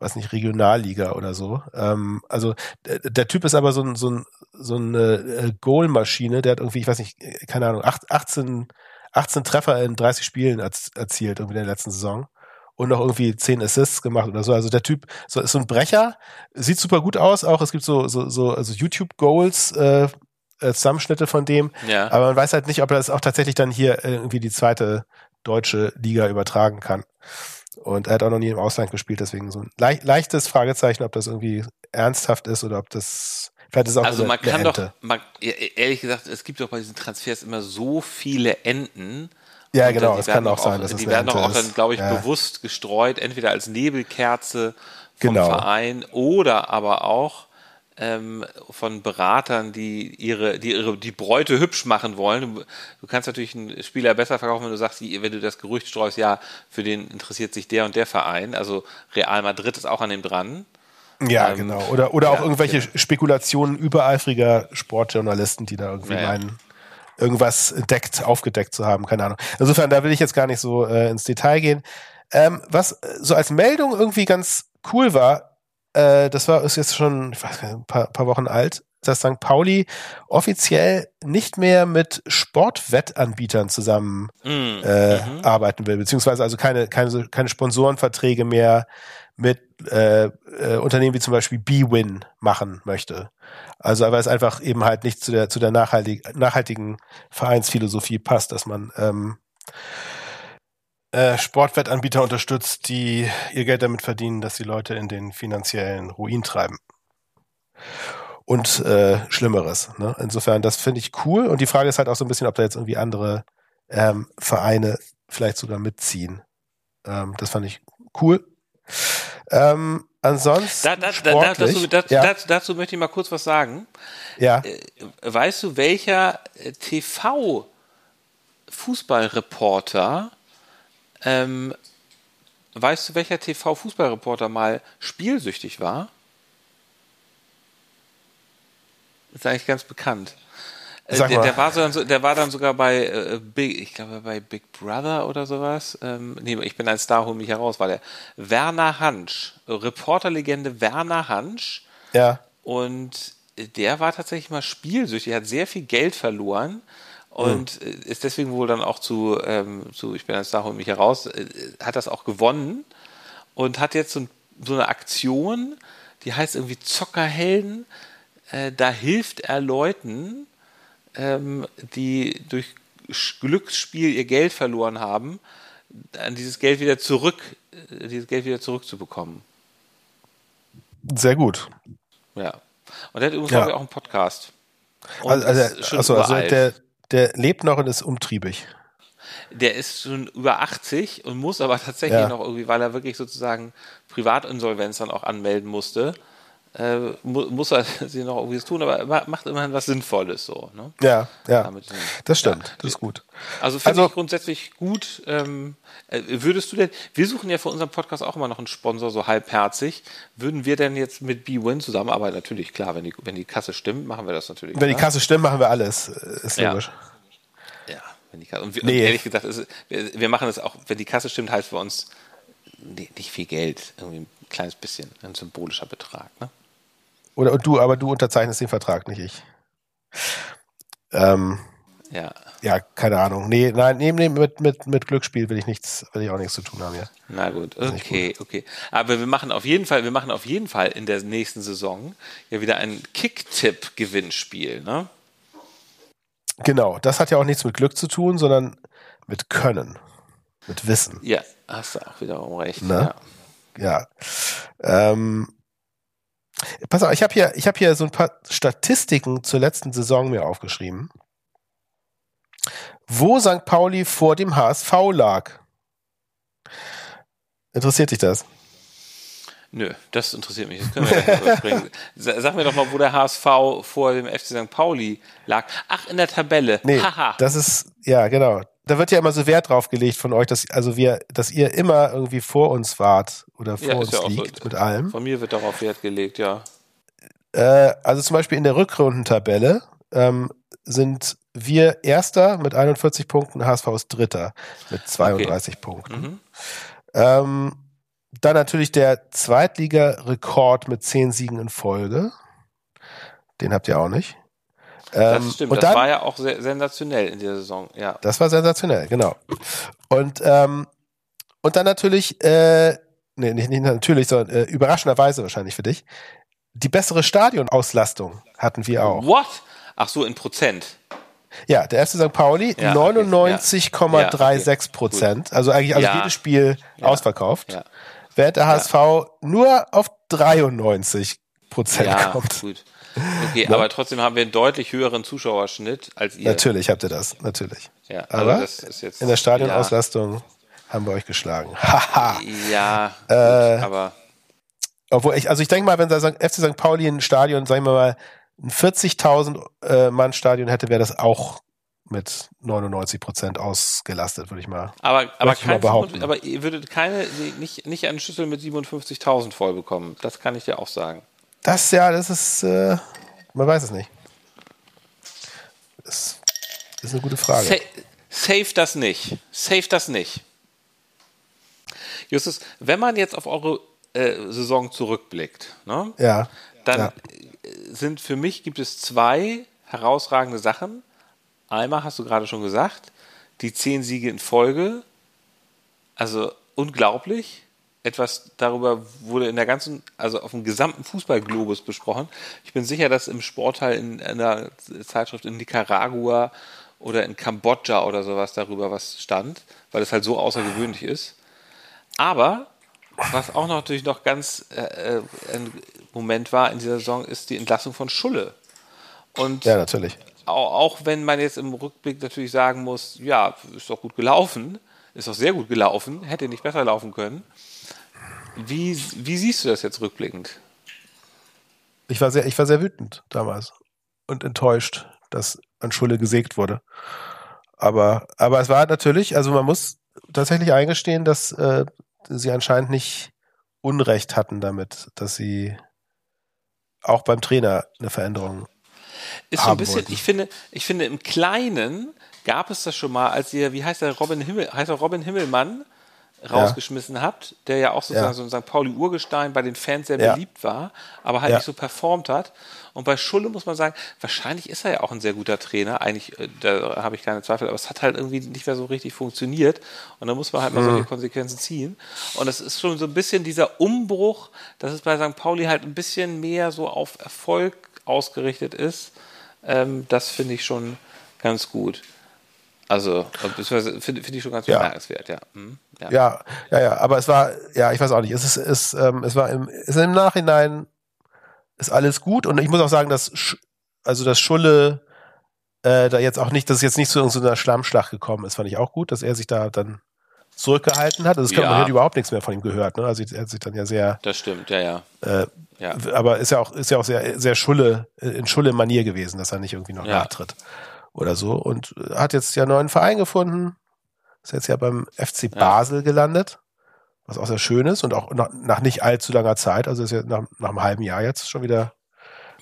weiß nicht, Regionalliga oder so. Ähm, also der, Typ ist aber so, ein, so, ein, so eine äh, Goalmaschine, der hat irgendwie, ich weiß nicht, keine Ahnung, 18 18 Treffer in 30 Spielen erzielt irgendwie in der letzten Saison und noch irgendwie 10 Assists gemacht oder so. Also der Typ so, ist so ein Brecher, sieht super gut aus. Auch es gibt so so so also YouTube Goals. Äh, äh, Zusammenschnitte von dem, ja. aber man weiß halt nicht, ob er das auch tatsächlich dann hier irgendwie die zweite deutsche Liga übertragen kann. Und er hat auch noch nie im Ausland gespielt, deswegen so ein le leichtes Fragezeichen, ob das irgendwie ernsthaft ist oder ob das Vielleicht ist auch also man kann doch, man, ehrlich gesagt, es gibt doch bei diesen Transfers immer so viele Enden. Ja, genau, es kann auch sein, dass Die werden doch auch dann, glaube ich, ja. bewusst gestreut, entweder als Nebelkerze vom genau. Verein oder aber auch ähm, von Beratern, die ihre, die ihre, die Bräute hübsch machen wollen. Du, du, kannst natürlich einen Spieler besser verkaufen, wenn du sagst, wenn du das Gerücht streust, ja, für den interessiert sich der und der Verein. Also Real Madrid ist auch an dem dran. Ja, ähm, genau. Oder, oder ja, auch irgendwelche genau. Spekulationen übereifriger Sportjournalisten, die da irgendwie ja, meinen, irgendwas entdeckt, aufgedeckt zu haben, keine Ahnung. Insofern, da will ich jetzt gar nicht so äh, ins Detail gehen. Ähm, was so als Meldung irgendwie ganz cool war, äh, das war ist jetzt schon ich weiß ein paar, paar Wochen alt, dass St. Pauli offiziell nicht mehr mit Sportwettanbietern zusammen mm. äh, mhm. arbeiten will, beziehungsweise also keine, keine, keine Sponsorenverträge mehr mit äh, äh, Unternehmen wie zum Beispiel B-Win machen möchte. Also weil es einfach eben halt nicht zu der zu der nachhaltig, nachhaltigen Vereinsphilosophie passt, dass man ähm, äh, Sportwettanbieter unterstützt, die ihr Geld damit verdienen, dass sie Leute in den finanziellen Ruin treiben und äh, Schlimmeres. Ne? Insofern, das finde ich cool. Und die Frage ist halt auch so ein bisschen, ob da jetzt irgendwie andere ähm, Vereine vielleicht sogar mitziehen. Ähm, das fand ich cool. Ähm, ansonsten. Da, da, da, dazu, ja. dazu, dazu, möchte ich mal kurz was sagen. Ja. Äh, weißt du, welcher äh, TV-Fußballreporter, ähm, weißt du, welcher TV-Fußballreporter mal spielsüchtig war? ist eigentlich ganz bekannt. Äh, der, der, war so, der war dann sogar bei äh, Big, ich glaube bei Big Brother oder sowas. Ähm, nee, ich bin ein Star, hol mich heraus, war der Werner Hansch, Reporterlegende Werner Hansch. Ja. Und der war tatsächlich mal spielsüchtig, hat sehr viel Geld verloren und mhm. ist deswegen wohl dann auch zu, ähm, zu Ich bin ein Star, hol mich heraus, äh, hat das auch gewonnen und hat jetzt so, so eine Aktion, die heißt irgendwie Zockerhelden äh, da hilft er Leuten, ähm, die durch Glücksspiel ihr Geld verloren haben, an dieses Geld wieder zurück, äh, dieses Geld wieder zurückzubekommen. Sehr gut. Ja. Und der hat übrigens ja. auch einen Podcast. Und also, also, also, also der, der lebt noch und ist umtriebig. Der ist schon über 80 und muss aber tatsächlich ja. noch irgendwie, weil er wirklich sozusagen Privatinsolvenz dann auch anmelden musste, äh, mu muss er sie noch irgendwie tun, aber macht immerhin was Sinnvolles so. Ne? Ja, ja. das stimmt, ja. das ist gut. Also finde also, ich grundsätzlich gut. Ähm, äh, würdest du denn, wir suchen ja für unseren Podcast auch immer noch einen Sponsor, so halbherzig. Würden wir denn jetzt mit B-Win zusammenarbeiten? Natürlich, klar, wenn die, wenn die Kasse stimmt, machen wir das natürlich. Wenn klar. die Kasse stimmt, machen wir alles. Ist logisch. Ja. ja wenn die Kasse, und, wir, nee. und ehrlich gesagt, ist, wir, wir machen das auch, wenn die Kasse stimmt, heißt für uns nicht viel Geld, irgendwie ein kleines bisschen, ein symbolischer Betrag. Ne? Oder du, aber du unterzeichnest den Vertrag, nicht ich. Ähm, ja. Ja, keine Ahnung. Nee, nein, nee, nee, mit, mit, mit Glücksspiel will ich nichts, will ich auch nichts zu tun haben, ja. Na gut, okay, gut. okay. Aber wir machen auf jeden Fall, wir machen auf jeden Fall in der nächsten Saison ja wieder ein Kick-Tipp-Gewinnspiel, ne? Genau, das hat ja auch nichts mit Glück zu tun, sondern mit Können, mit Wissen. Ja, hast du auch wiederum recht. Ne? Ja. ja. Ähm, Pass auf, ich habe hier, ich hier so ein paar Statistiken zur letzten Saison mir aufgeschrieben. Wo St. Pauli vor dem HSV lag. Interessiert dich das? Nö, das interessiert mich. Das können wir ja überspringen. Sag mir doch mal, wo der HSV vor dem FC St. Pauli lag. Ach, in der Tabelle. Nee, Haha. das ist, ja, genau da wird ja immer so Wert drauf gelegt von euch, dass also wir, dass ihr immer irgendwie vor uns wart oder vor ja, uns ja liegt so. mit allem. Von mir wird darauf Wert gelegt, ja. Äh, also zum Beispiel in der Rückrundentabelle ähm, sind wir Erster mit 41 Punkten, HSV ist Dritter mit 32 okay. Punkten. Mhm. Ähm, dann natürlich der Zweitliga-Rekord mit 10 Siegen in Folge. Den habt ihr auch nicht. Ähm, das stimmt, das dann, war ja auch sehr sensationell in der Saison, ja. Das war sensationell, genau. Und, ähm, und dann natürlich, äh, nee, nicht, nicht natürlich, sondern äh, überraschenderweise wahrscheinlich für dich, die bessere Stadionauslastung hatten wir auch. What? Ach so, in Prozent. Ja, der FC St. Pauli ja, 99,36 Prozent. Also eigentlich also ja. jedes Spiel ja. ausverkauft. Während der HSV nur auf 93 Prozent kommt. Gut. Okay, ja. aber trotzdem haben wir einen deutlich höheren Zuschauerschnitt als ihr. Natürlich habt ihr das, natürlich. Ja, also aber jetzt, in der Stadionauslastung ja. haben wir euch geschlagen. Haha. ja, äh, aber. Obwohl ich, also ich denke mal, wenn der FC St. Pauli ein Stadion, sagen wir mal, ein 40.000 äh, Mann Stadion hätte, wäre das auch mit 99 Prozent ausgelastet, würde ich mal, aber, aber, kein mal behaupten. aber ihr würdet keine, nicht, nicht eine Schüssel mit 57.000 voll bekommen. Das kann ich dir auch sagen. Das ja, das ist, äh, man weiß es nicht. Das ist eine gute Frage. Sa save das nicht. Save das nicht. Justus, wenn man jetzt auf eure äh, Saison zurückblickt, ne, ja, dann ja. sind für mich gibt es zwei herausragende Sachen. Einmal hast du gerade schon gesagt, die zehn Siege in Folge. Also unglaublich. Etwas darüber wurde in der ganzen, also auf dem gesamten Fußballglobus besprochen. Ich bin sicher, dass im Sportteil in einer Zeitschrift in Nicaragua oder in Kambodscha oder sowas darüber was stand, weil es halt so außergewöhnlich ist. Aber was auch noch natürlich noch ganz äh, äh, ein Moment war in dieser Saison, ist die Entlassung von Schulle. Und ja, natürlich. Auch, auch wenn man jetzt im Rückblick natürlich sagen muss, ja, ist doch gut gelaufen, ist doch sehr gut gelaufen, hätte nicht besser laufen können. Wie, wie siehst du das jetzt rückblickend? Ich war sehr, ich war sehr wütend damals und enttäuscht, dass an Schulle gesägt wurde. Aber, aber es war natürlich, also man muss tatsächlich eingestehen, dass äh, sie anscheinend nicht Unrecht hatten damit, dass sie auch beim Trainer eine Veränderung ist so ein bisschen, wollten. ich finde, ich finde, im Kleinen gab es das schon mal, als ihr, wie heißt der Robin Himmel, heißt er Robin Himmelmann rausgeschmissen ja. habt, der ja auch sozusagen ja. so ein St. Pauli Urgestein bei den Fans sehr ja. beliebt war, aber halt nicht so performt hat. Und bei Schulle muss man sagen, wahrscheinlich ist er ja auch ein sehr guter Trainer. Eigentlich, äh, da habe ich keine Zweifel, aber es hat halt irgendwie nicht mehr so richtig funktioniert. Und da muss man halt mal mhm. solche Konsequenzen ziehen. Und das ist schon so ein bisschen dieser Umbruch, dass es bei St. Pauli halt ein bisschen mehr so auf Erfolg ausgerichtet ist. Ähm, das finde ich schon ganz gut. Also, finde find ich schon ganz bemerkenswert, ja. Hm, ja. ja. Ja, ja, aber es war, ja, ich weiß auch nicht, es ist, es, ähm, es war im, es im Nachhinein ist alles gut und ich muss auch sagen, dass, also das Schulle äh, da jetzt auch nicht, dass es jetzt nicht zu irgendeiner Schlammschlacht gekommen ist, fand ich auch gut, dass er sich da dann zurückgehalten hat. Also, das ja. man hat überhaupt nichts mehr von ihm gehört. Ne? Also er hat sich dann ja sehr. Das stimmt, ja, ja. Äh, ja. Aber ist ja auch, ist ja auch sehr, sehr Schulle, in Schulle-Manier gewesen, dass er nicht irgendwie noch ja. nachtritt oder so. Und hat jetzt ja einen neuen Verein gefunden. Ist jetzt ja beim FC Basel gelandet, was auch sehr schön ist und auch nach, nach nicht allzu langer Zeit. Also ist ja nach, nach einem halben Jahr jetzt schon wieder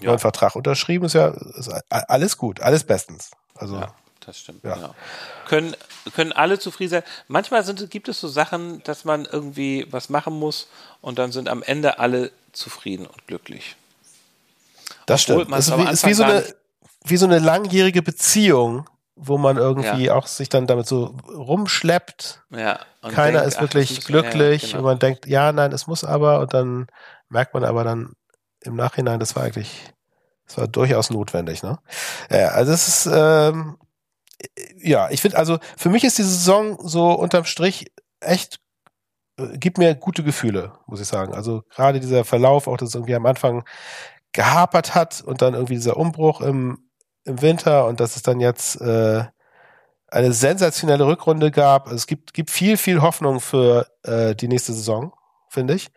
ja. neuen Vertrag unterschrieben. Ist ja ist alles gut, alles bestens. Also das stimmt. Ja. Genau. Können, können alle zufrieden sein. Manchmal sind, gibt es so Sachen, dass man irgendwie was machen muss und dann sind am Ende alle zufrieden und glücklich. Das stimmt. Es ist, wie, ist wie, so eine, wie so eine langjährige Beziehung, wo man irgendwie ja. auch sich dann damit so rumschleppt. Ja, Keiner denkt, ist wirklich ach, glücklich ja, genau. und man denkt, ja, nein, es muss aber und dann merkt man aber dann im Nachhinein, das war eigentlich, das war durchaus notwendig, ne? Ja, also es ist, ähm, ja, ich finde, also für mich ist diese Saison so unterm Strich echt, äh, gibt mir gute Gefühle, muss ich sagen. Also gerade dieser Verlauf, auch dass es irgendwie am Anfang gehapert hat und dann irgendwie dieser Umbruch im, im Winter und dass es dann jetzt äh, eine sensationelle Rückrunde gab. Also es gibt, gibt viel, viel Hoffnung für äh, die nächste Saison, finde ich.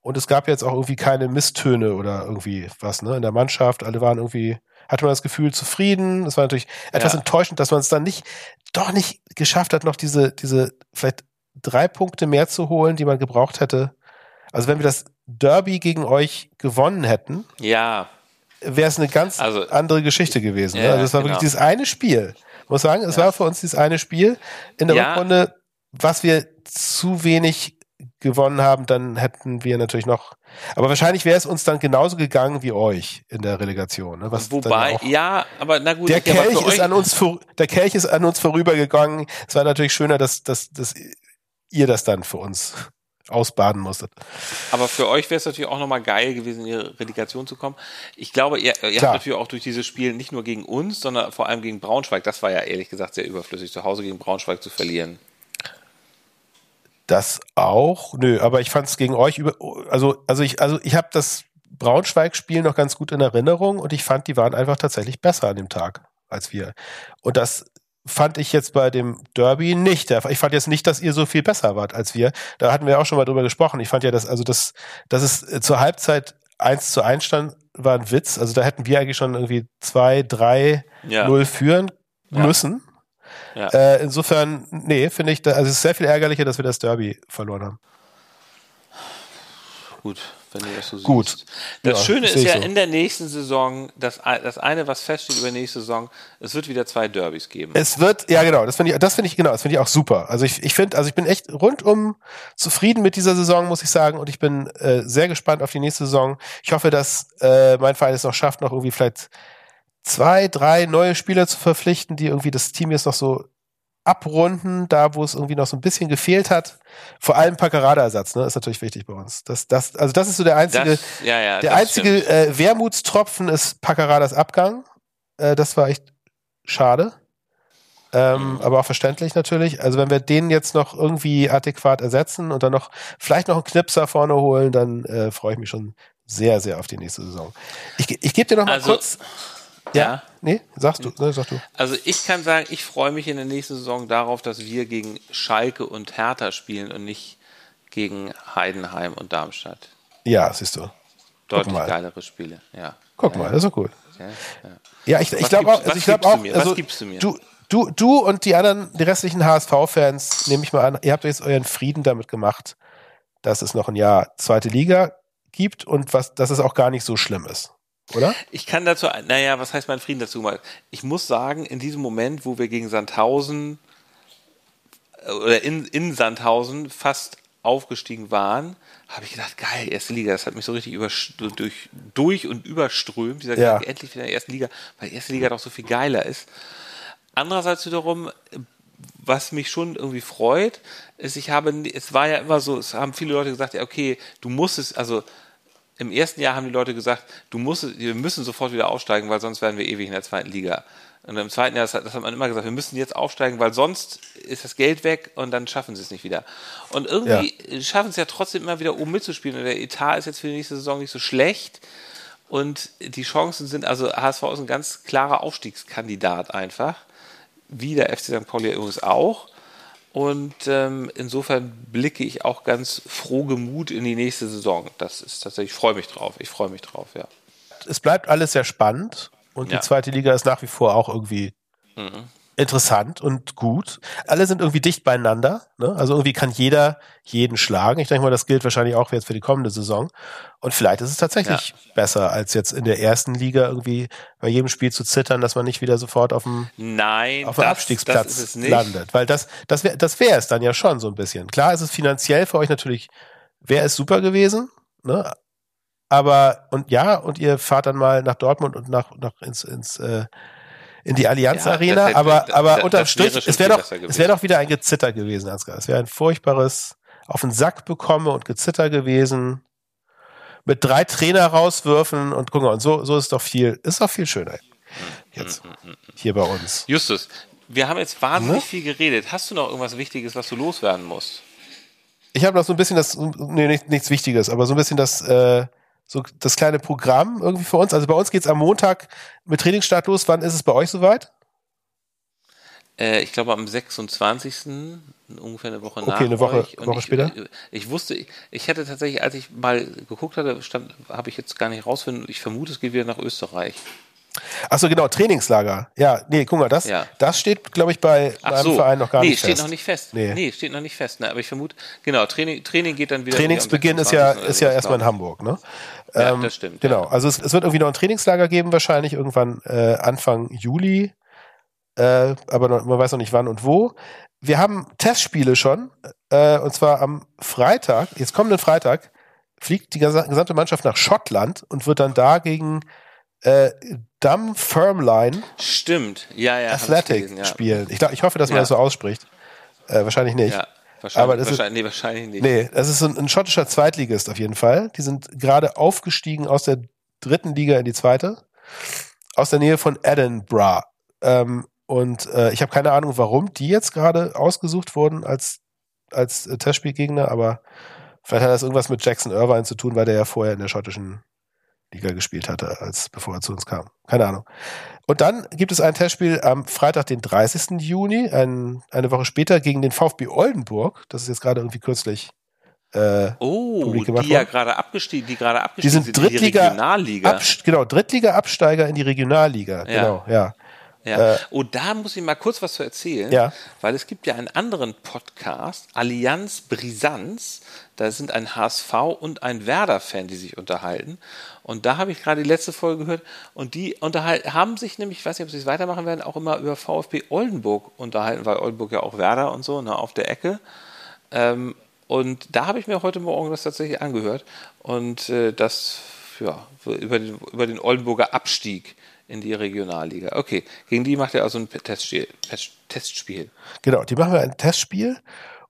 Und es gab jetzt auch irgendwie keine Misstöne oder irgendwie was, ne? In der Mannschaft, alle waren irgendwie hatte man das Gefühl zufrieden. Es war natürlich etwas ja. enttäuschend, dass man es dann nicht, doch nicht geschafft hat, noch diese, diese vielleicht drei Punkte mehr zu holen, die man gebraucht hätte. Also wenn wir das Derby gegen euch gewonnen hätten, ja, wäre es eine ganz also, andere Geschichte gewesen. Ne? Ja, also es war genau. wirklich dieses eine Spiel. Ich muss sagen, es ja. war für uns dieses eine Spiel in der ja. Rückrunde, was wir zu wenig gewonnen haben, dann hätten wir natürlich noch. Aber wahrscheinlich wäre es uns dann genauso gegangen wie euch in der Relegation. Ne? Was Wobei, ja, aber na gut. Der Kelch ist an uns, der Kelch ist an uns vorübergegangen. Es war natürlich schöner, dass, dass, dass ihr das dann für uns ausbaden musstet. Aber für euch wäre es natürlich auch nochmal geil gewesen, in die Relegation zu kommen. Ich glaube, ihr, ihr habt natürlich auch durch dieses Spiel nicht nur gegen uns, sondern vor allem gegen Braunschweig. Das war ja ehrlich gesagt sehr überflüssig, zu Hause gegen Braunschweig zu verlieren. Das auch, nö, aber ich fand es gegen euch über, also, also ich, also ich habe das Braunschweig-Spiel noch ganz gut in Erinnerung und ich fand, die waren einfach tatsächlich besser an dem Tag als wir. Und das fand ich jetzt bei dem Derby nicht. Ich fand jetzt nicht, dass ihr so viel besser wart als wir. Da hatten wir auch schon mal drüber gesprochen. Ich fand ja, dass, also das, dass es zur Halbzeit eins zu eins stand, war ein Witz. Also da hätten wir eigentlich schon irgendwie zwei, drei, ja. null führen müssen. Ja. Äh, insofern, nee, finde ich, da, also es ist sehr viel ärgerlicher, dass wir das Derby verloren haben. Gut, wenn du das so Gut. siehst. Das ja, Schöne ist ja so. in der nächsten Saison, das, das eine, was feststeht über die nächste Saison, es wird wieder zwei Derbys geben. Es wird, ja genau, das finde ich, das finde ich, genau, das finde ich auch super. Also ich, ich finde, also ich bin echt rundum zufrieden mit dieser Saison, muss ich sagen, und ich bin äh, sehr gespannt auf die nächste Saison. Ich hoffe, dass äh, mein Verein es noch schafft, noch irgendwie vielleicht zwei, drei neue Spieler zu verpflichten, die irgendwie das Team jetzt noch so abrunden, da wo es irgendwie noch so ein bisschen gefehlt hat. Vor allem Paccarada-Ersatz, ne, ist natürlich wichtig bei uns. Das, das, also das ist so der einzige, das, ja, ja, der einzige äh, Wermutstropfen ist Paccaradas Abgang. Äh, das war echt schade. Ähm, mhm. Aber auch verständlich natürlich. Also wenn wir den jetzt noch irgendwie adäquat ersetzen und dann noch vielleicht noch einen Knipser vorne holen, dann äh, freue ich mich schon sehr, sehr auf die nächste Saison. Ich, ich gebe dir noch mal also, kurz ja. ja. Nee, sagst du, ne, sag du. Also ich kann sagen, ich freue mich in der nächsten Saison darauf, dass wir gegen Schalke und Hertha spielen und nicht gegen Heidenheim und Darmstadt. Ja, siehst du. Deutlich geilere Spiele, ja. Guck ja. mal, das ist doch cool. Ja, ja. ich, ich glaube auch, also ich glaube auch, also, was gibst du mir? Du, du, du und die anderen, die restlichen HSV-Fans, nehme ich mal an, ihr habt jetzt euren Frieden damit gemacht, dass es noch ein Jahr zweite Liga gibt und was, dass es auch gar nicht so schlimm ist oder? Ich kann dazu, naja, was heißt mein Frieden dazu mal? Ich muss sagen, in diesem Moment, wo wir gegen Sandhausen äh, oder in, in Sandhausen fast aufgestiegen waren, habe ich gedacht, geil, erste Liga, das hat mich so richtig über, durch, durch und überströmt. Dieser ja. Gedanke, endlich wieder in der ersten Liga, weil die erste Liga doch so viel geiler ist. Andererseits wiederum, was mich schon irgendwie freut, ist, ich habe, es war ja immer so, es haben viele Leute gesagt, ja, okay, du musst es, also im ersten Jahr haben die Leute gesagt, du musst, wir müssen sofort wieder aufsteigen, weil sonst werden wir ewig in der zweiten Liga. Und im zweiten Jahr, das hat, das hat man immer gesagt, wir müssen jetzt aufsteigen, weil sonst ist das Geld weg und dann schaffen sie es nicht wieder. Und irgendwie ja. schaffen sie es ja trotzdem immer wieder oben mitzuspielen. Und der Etat ist jetzt für die nächste Saison nicht so schlecht. Und die Chancen sind, also HSV ist ein ganz klarer Aufstiegskandidat einfach. Wie der FC St. Pauli übrigens auch. Und ähm, insofern blicke ich auch ganz frohgemut in die nächste Saison. Das ist tatsächlich, ich freue mich drauf. Ich freue mich drauf, ja. Es bleibt alles sehr spannend und ja. die zweite Liga ist nach wie vor auch irgendwie mhm interessant und gut. Alle sind irgendwie dicht beieinander. Ne? Also irgendwie kann jeder jeden schlagen. Ich denke mal, das gilt wahrscheinlich auch jetzt für die kommende Saison. Und vielleicht ist es tatsächlich ja. besser, als jetzt in der ersten Liga irgendwie bei jedem Spiel zu zittern, dass man nicht wieder sofort auf dem, Nein, auf dem das, Abstiegsplatz das landet. Weil das, das wäre das wäre es dann ja schon so ein bisschen. Klar ist es finanziell für euch natürlich, wäre es super gewesen. Ne? Aber, und ja, und ihr fahrt dann mal nach Dortmund und nach, nach ins, ins äh, in die Allianz Arena, hätte, aber, aber das, unterm Strich, es wäre doch, es wäre doch wieder ein Gezitter gewesen, Ansgar. Es wäre ein furchtbares auf den Sack bekomme und Gezitter gewesen. Mit drei Trainer rauswürfen und gucken und so, so ist doch viel, ist doch viel schöner. Jetzt. Hier bei uns. Justus, wir haben jetzt wahnsinnig ne? viel geredet. Hast du noch irgendwas Wichtiges, was du loswerden musst? Ich habe noch so ein bisschen das, nee, nicht, nichts Wichtiges, aber so ein bisschen das, äh, so das kleine Programm irgendwie für uns. Also bei uns geht es am Montag mit Trainingsstart los. Wann ist es bei euch soweit? Äh, ich glaube am 26. ungefähr eine Woche okay, nach. Okay, eine Woche, Woche ich, später. Ich, ich, wusste, ich hätte tatsächlich, als ich mal geguckt hatte, stand, habe ich jetzt gar nicht rausfinden. Ich vermute, es geht wieder nach Österreich. Achso, genau, Trainingslager. Ja, nee, guck mal, das, ja. das steht, glaube ich, bei Ach meinem so. Verein noch gar nee, nicht fest. Nee, steht noch nicht fest. Nee. nee, steht noch nicht fest. Ne? Aber ich vermute, genau, Training, Training geht dann wieder. Trainingsbeginn ist ja, ist ja erstmal in Hamburg, ne? Ja, ähm, das stimmt. Genau, ja. also es, es, wird irgendwie noch ein Trainingslager geben, wahrscheinlich irgendwann äh, Anfang Juli. Äh, aber noch, man weiß noch nicht wann und wo. Wir haben Testspiele schon, äh, und zwar am Freitag, jetzt kommenden Freitag, fliegt die gesamte Mannschaft nach Schottland und wird dann da gegen äh, Dumfirmline Stimmt, ja, ja. Athletic gelesen, ja. spielen. Ich, glaub, ich hoffe, dass man das so ausspricht. Äh, wahrscheinlich nicht. Ja, wahrscheinlich, Aber das wahrscheinlich, ist, nee, wahrscheinlich nicht. Nee, das ist ein, ein schottischer Zweitligist auf jeden Fall. Die sind gerade aufgestiegen aus der dritten Liga in die zweite. Aus der Nähe von Edinburgh. Ähm, und äh, ich habe keine Ahnung, warum die jetzt gerade ausgesucht wurden als, als äh, Testspielgegner, aber vielleicht hat das irgendwas mit Jackson Irvine zu tun, weil der ja vorher in der schottischen Liga gespielt hatte, als bevor er zu uns kam. Keine Ahnung. Und dann gibt es ein Testspiel am Freitag, den 30. Juni, ein, eine Woche später gegen den VfB Oldenburg. Das ist jetzt gerade irgendwie kürzlich. Äh, oh, die ja gerade abgestiegen, die gerade abgestiegen die sind, sind Drittliga, in die Regionalliga. Abst genau, Drittliga-Absteiger in die Regionalliga. Ja. Genau, ja. Ja. Äh, oh, da muss ich mal kurz was zu erzählen, ja. weil es gibt ja einen anderen Podcast, Allianz Brisanz. Da sind ein HSV und ein Werder-Fan, die sich unterhalten. Und da habe ich gerade die letzte Folge gehört. Und die unterhalten, haben sich nämlich, ich weiß nicht, ob sie es weitermachen werden, auch immer über VfB Oldenburg unterhalten, weil Oldenburg ja auch Werder und so, ne, auf der Ecke. Ähm, und da habe ich mir heute Morgen das tatsächlich angehört. Und äh, das, ja, über den, über den Oldenburger Abstieg in die Regionalliga. Okay, gegen die macht er also ein Testspiel. Testspiel. Genau, die machen wir ein Testspiel.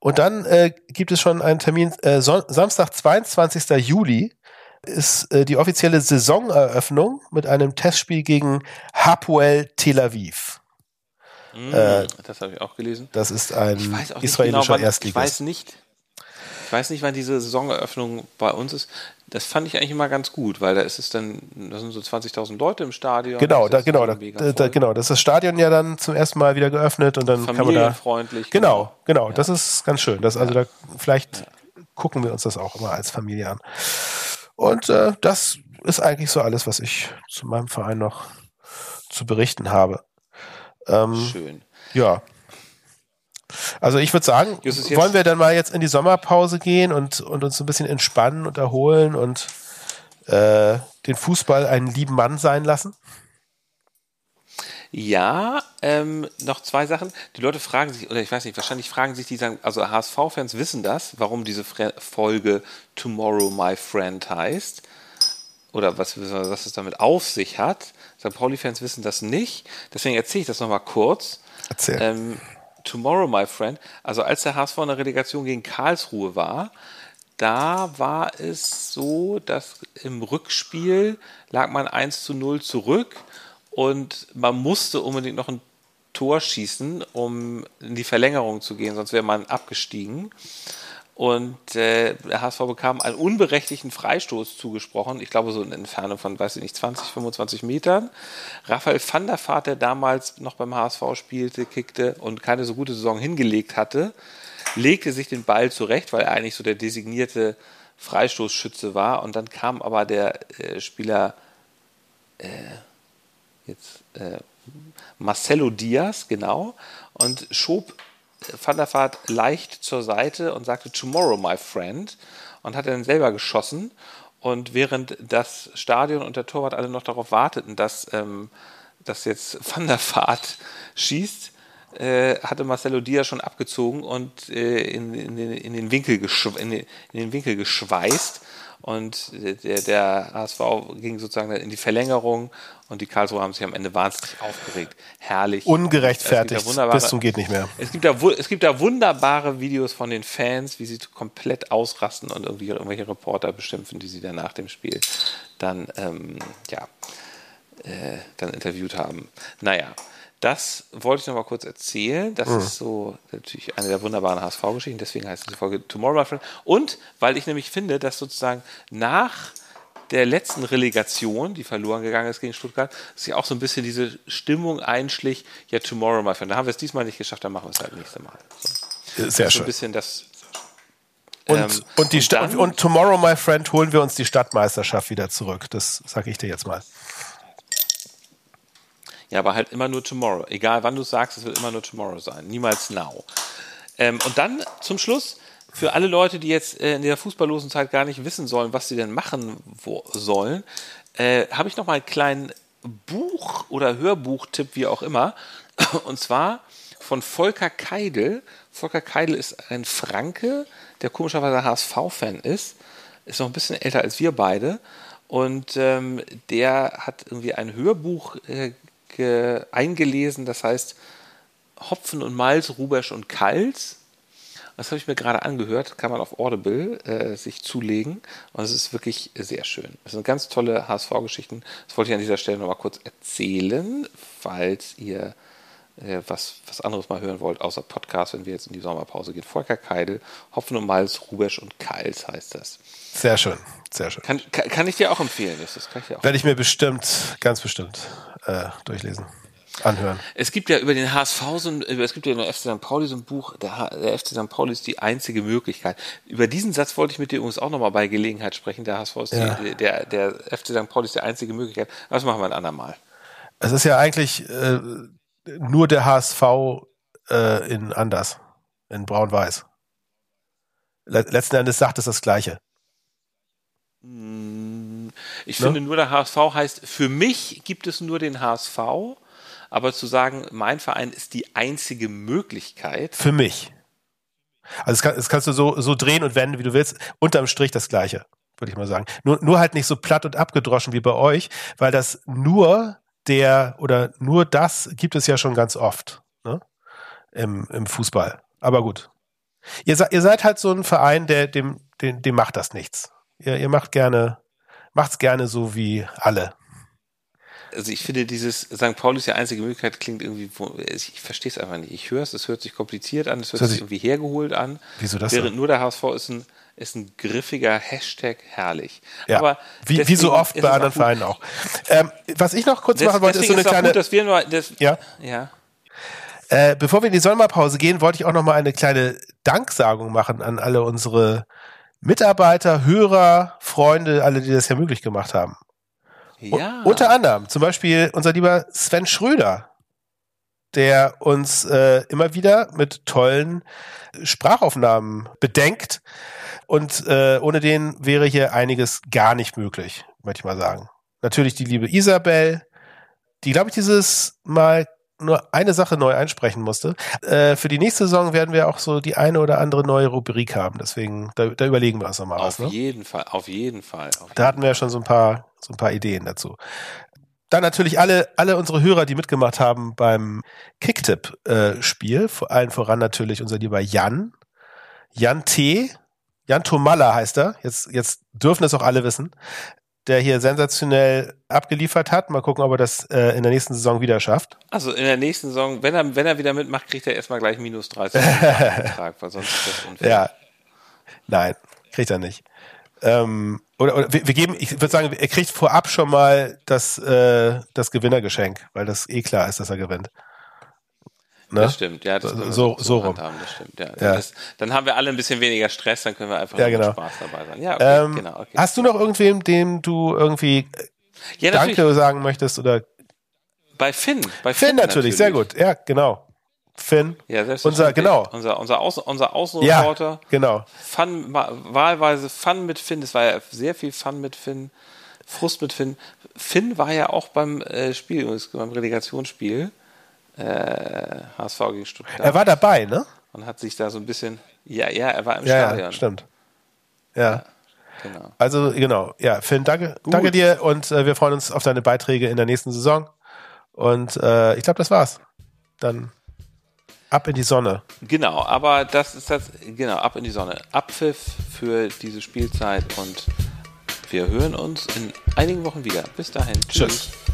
Und dann äh, gibt es schon einen Termin, äh, Samstag, 22. Juli ist äh, die offizielle Saisoneröffnung mit einem Testspiel gegen Hapoel Tel Aviv. Mm, das habe ich auch gelesen. Das ist ein israelischer genau, Erstligist. Ich weiß nicht, ich weiß nicht, wann diese Saisoneröffnung bei uns ist. Das fand ich eigentlich immer ganz gut, weil da ist es dann, da sind so 20.000 Leute im Stadion. Genau, da, genau, da, da, genau. Das ist das Stadion ja dann zum ersten Mal wieder geöffnet und dann kann man da. Freundlich. Genau, genau. Ja. Das ist ganz schön. Das, also da vielleicht ja. gucken wir uns das auch immer als Familie an. Und äh, das ist eigentlich so alles, was ich zu meinem Verein noch zu berichten habe. Ähm, Schön. Ja. Also ich würde sagen, wollen wir dann mal jetzt in die Sommerpause gehen und, und uns ein bisschen entspannen und erholen und äh, den Fußball einen lieben Mann sein lassen? Ja, ähm, noch zwei Sachen. Die Leute fragen sich, oder ich weiß nicht, wahrscheinlich fragen sich die, sagen, also HSV-Fans wissen das, warum diese Folge Tomorrow My Friend heißt. Oder was, was es damit auf sich hat. St. Pauli-Fans wissen das nicht. Deswegen erzähle ich das nochmal kurz. Erzähl. Ähm, Tomorrow, my friend. Also als der HSV in der Relegation gegen Karlsruhe war, da war es so, dass im Rückspiel lag man 1 zu 0 zurück und man musste unbedingt noch ein Tor schießen, um in die Verlängerung zu gehen, sonst wäre man abgestiegen. Und äh, der HSV bekam einen unberechtigten Freistoß zugesprochen. Ich glaube, so in Entfernung von, weiß ich nicht, 20, 25 Metern. Raphael van der Vaart, der damals noch beim HSV spielte, kickte und keine so gute Saison hingelegt hatte, legte sich den Ball zurecht, weil er eigentlich so der designierte Freistoßschütze war. Und dann kam aber der äh, Spieler äh, jetzt äh, Marcelo Diaz, genau, und schob Van der Vaart leicht zur Seite und sagte Tomorrow, my friend, und hat dann selber geschossen. Und während das Stadion und der Torwart alle noch darauf warteten, dass, ähm, dass jetzt Van der Vaart schießt, äh, hatte Marcelo Diaz schon abgezogen und äh, in, in, den, in, den Winkel in, den, in den Winkel geschweißt und der, der HSV ging sozusagen in die Verlängerung und die Karlsruhe haben sich am Ende wahnsinnig aufgeregt. Herrlich. Ungerechtfertigt. Bis zum geht nicht mehr. Es gibt, da, es gibt da wunderbare Videos von den Fans, wie sie komplett ausrasten und irgendwie irgendwelche Reporter beschimpfen, die sie dann nach dem Spiel dann, ähm, ja, äh, dann interviewt haben. Naja, das wollte ich noch mal kurz erzählen. Das mhm. ist so natürlich eine der wunderbaren HSV-Geschichten. Deswegen heißt diese Folge Tomorrow, my friend. Und weil ich nämlich finde, dass sozusagen nach der letzten Relegation, die verloren gegangen ist gegen Stuttgart, sich auch so ein bisschen diese Stimmung einschlich. Ja, Tomorrow, my friend. Da haben wir es diesmal nicht geschafft, dann machen wir es halt nächste Mal. So. Sehr schön. So ein bisschen das. Und, ähm, und, die und, dann, und Tomorrow, my friend, holen wir uns die Stadtmeisterschaft wieder zurück. Das sage ich dir jetzt mal. Ja, aber halt immer nur Tomorrow. Egal wann du sagst, es wird immer nur Tomorrow sein. Niemals Now. Ähm, und dann zum Schluss, für alle Leute, die jetzt äh, in der fußballlosen Zeit gar nicht wissen sollen, was sie denn machen sollen, äh, habe ich noch mal einen kleinen Buch- oder Hörbuchtipp, wie auch immer. Und zwar von Volker Keidel. Volker Keidel ist ein Franke, der komischerweise HSV-Fan ist. Ist noch ein bisschen älter als wir beide. Und ähm, der hat irgendwie ein Hörbuch äh, eingelesen, das heißt Hopfen und Malz, Rubesch und Kals. Das habe ich mir gerade angehört, kann man auf Audible äh, sich zulegen. Und es ist wirklich sehr schön. Es sind ganz tolle HSV-Geschichten. Das wollte ich an dieser Stelle noch mal kurz erzählen, falls ihr was, was anderes mal hören wollt, außer Podcast, wenn wir jetzt in die Sommerpause gehen. Volker Keidel, Hopfen und Malz, Rubesch und Kals heißt das. Sehr schön, sehr schön. Kann, kann, kann ich dir auch empfehlen, Justus. Kann ich dir auch Werde ich mir bestimmt, ganz bestimmt äh, durchlesen. Anhören. Es gibt ja über den HSV so ein, es gibt ja in der FC St. Pauli so ein Buch, der, der FC St. Pauli ist die einzige Möglichkeit. Über diesen Satz wollte ich mit dir übrigens auch nochmal bei Gelegenheit sprechen. Der HSV ist ja. die, der, der FC St. Pauli ist die einzige Möglichkeit. Aber das machen wir ein andermal. Es ist ja eigentlich, äh, nur der HSV äh, in anders, in braun-weiß. Letzten Endes sagt es das Gleiche. Hm, ich ne? finde nur der HSV heißt, für mich gibt es nur den HSV, aber zu sagen, mein Verein ist die einzige Möglichkeit. Für mich. Also das, kann, das kannst du so, so drehen und wenden, wie du willst. Unterm Strich das Gleiche, würde ich mal sagen. Nur, nur halt nicht so platt und abgedroschen wie bei euch, weil das nur der oder nur das gibt es ja schon ganz oft ne? Im, im Fußball. Aber gut. Ihr, ihr seid halt so ein Verein, der dem, dem, dem macht das nichts. Ihr, ihr macht gerne, macht's gerne so wie alle also ich finde dieses St. Pauli ist die einzige Möglichkeit, klingt irgendwie, ich verstehe es einfach nicht. Ich höre es, es hört sich kompliziert an, es hört sich irgendwie hergeholt an. Wieso das? Während so? nur der HSV ist ein, ist ein griffiger Hashtag herrlich. Ja, Aber wie, wie so oft bei anderen Vereinen auch. Ähm, was ich noch kurz das, machen wollte, ist so eine ist kleine. Gut, dass wir nur, das, ja. ja. Äh, bevor wir in die Sommerpause gehen, wollte ich auch noch mal eine kleine Danksagung machen an alle unsere Mitarbeiter, Hörer, Freunde, alle, die das ja möglich gemacht haben. Ja. U unter anderem zum Beispiel unser lieber Sven Schröder, der uns äh, immer wieder mit tollen Sprachaufnahmen bedenkt. Und äh, ohne den wäre hier einiges gar nicht möglich, möchte ich mal sagen. Natürlich die liebe Isabel, die, glaube ich, dieses Mal nur eine Sache neu einsprechen musste. Äh, für die nächste Saison werden wir auch so die eine oder andere neue Rubrik haben. Deswegen, da, da überlegen wir uns nochmal was. Auf ne? jeden Fall, auf jeden Fall. Auf da hatten wir ja schon so ein paar, so ein paar Ideen dazu. Dann natürlich alle, alle unsere Hörer, die mitgemacht haben beim Kicktipp-Spiel. Äh, vor allen voran natürlich unser lieber Jan. Jan T. Jan Tomalla heißt er. Jetzt, jetzt dürfen es auch alle wissen der hier sensationell abgeliefert hat. Mal gucken, ob er das äh, in der nächsten Saison wieder schafft. Also in der nächsten Saison, wenn er, wenn er wieder mitmacht, kriegt er erstmal gleich minus 30 Betrag, weil sonst ist das unfair. Ja. Nein, kriegt er nicht. Ähm, oder, oder wir, wir geben, ich würde sagen, er kriegt vorab schon mal das, äh, das Gewinnergeschenk, weil das eh klar ist, dass er gewinnt. Ne? Das stimmt, ja. Das so, so, so rum. Haben, das stimmt, ja. ja. Das, dann haben wir alle ein bisschen weniger Stress, dann können wir einfach ja, genau. Spaß dabei sein. Ja, okay, ähm, genau, okay. Hast du noch irgendwem, dem du irgendwie ja, Danke sagen möchtest oder? Bei Finn. Bei Finn, Finn natürlich, natürlich, sehr gut. Ja, genau. Finn. Ja, unser, genau. Unser, unser, Außen, unser Außenreporter. Ja, genau. Fun, wahlweise Fun mit Finn. Es war ja sehr viel Fun mit Finn. Frust mit Finn. Finn war ja auch beim äh, Spiel, beim Relegationsspiel äh, HSV gegen Stuttgart. Er war dabei, ne? Und hat sich da so ein bisschen, ja, ja, er war im ja, Stadion. Ja, stimmt. Ja. ja. Genau. Also genau, ja, Finn, danke, danke dir und äh, wir freuen uns auf deine Beiträge in der nächsten Saison. Und äh, ich glaube, das war's. Dann ab in die Sonne. Genau, aber das ist das, genau, ab in die Sonne. Abpfiff für diese Spielzeit und wir hören uns in einigen Wochen wieder. Bis dahin. Tschüss. Tschüss.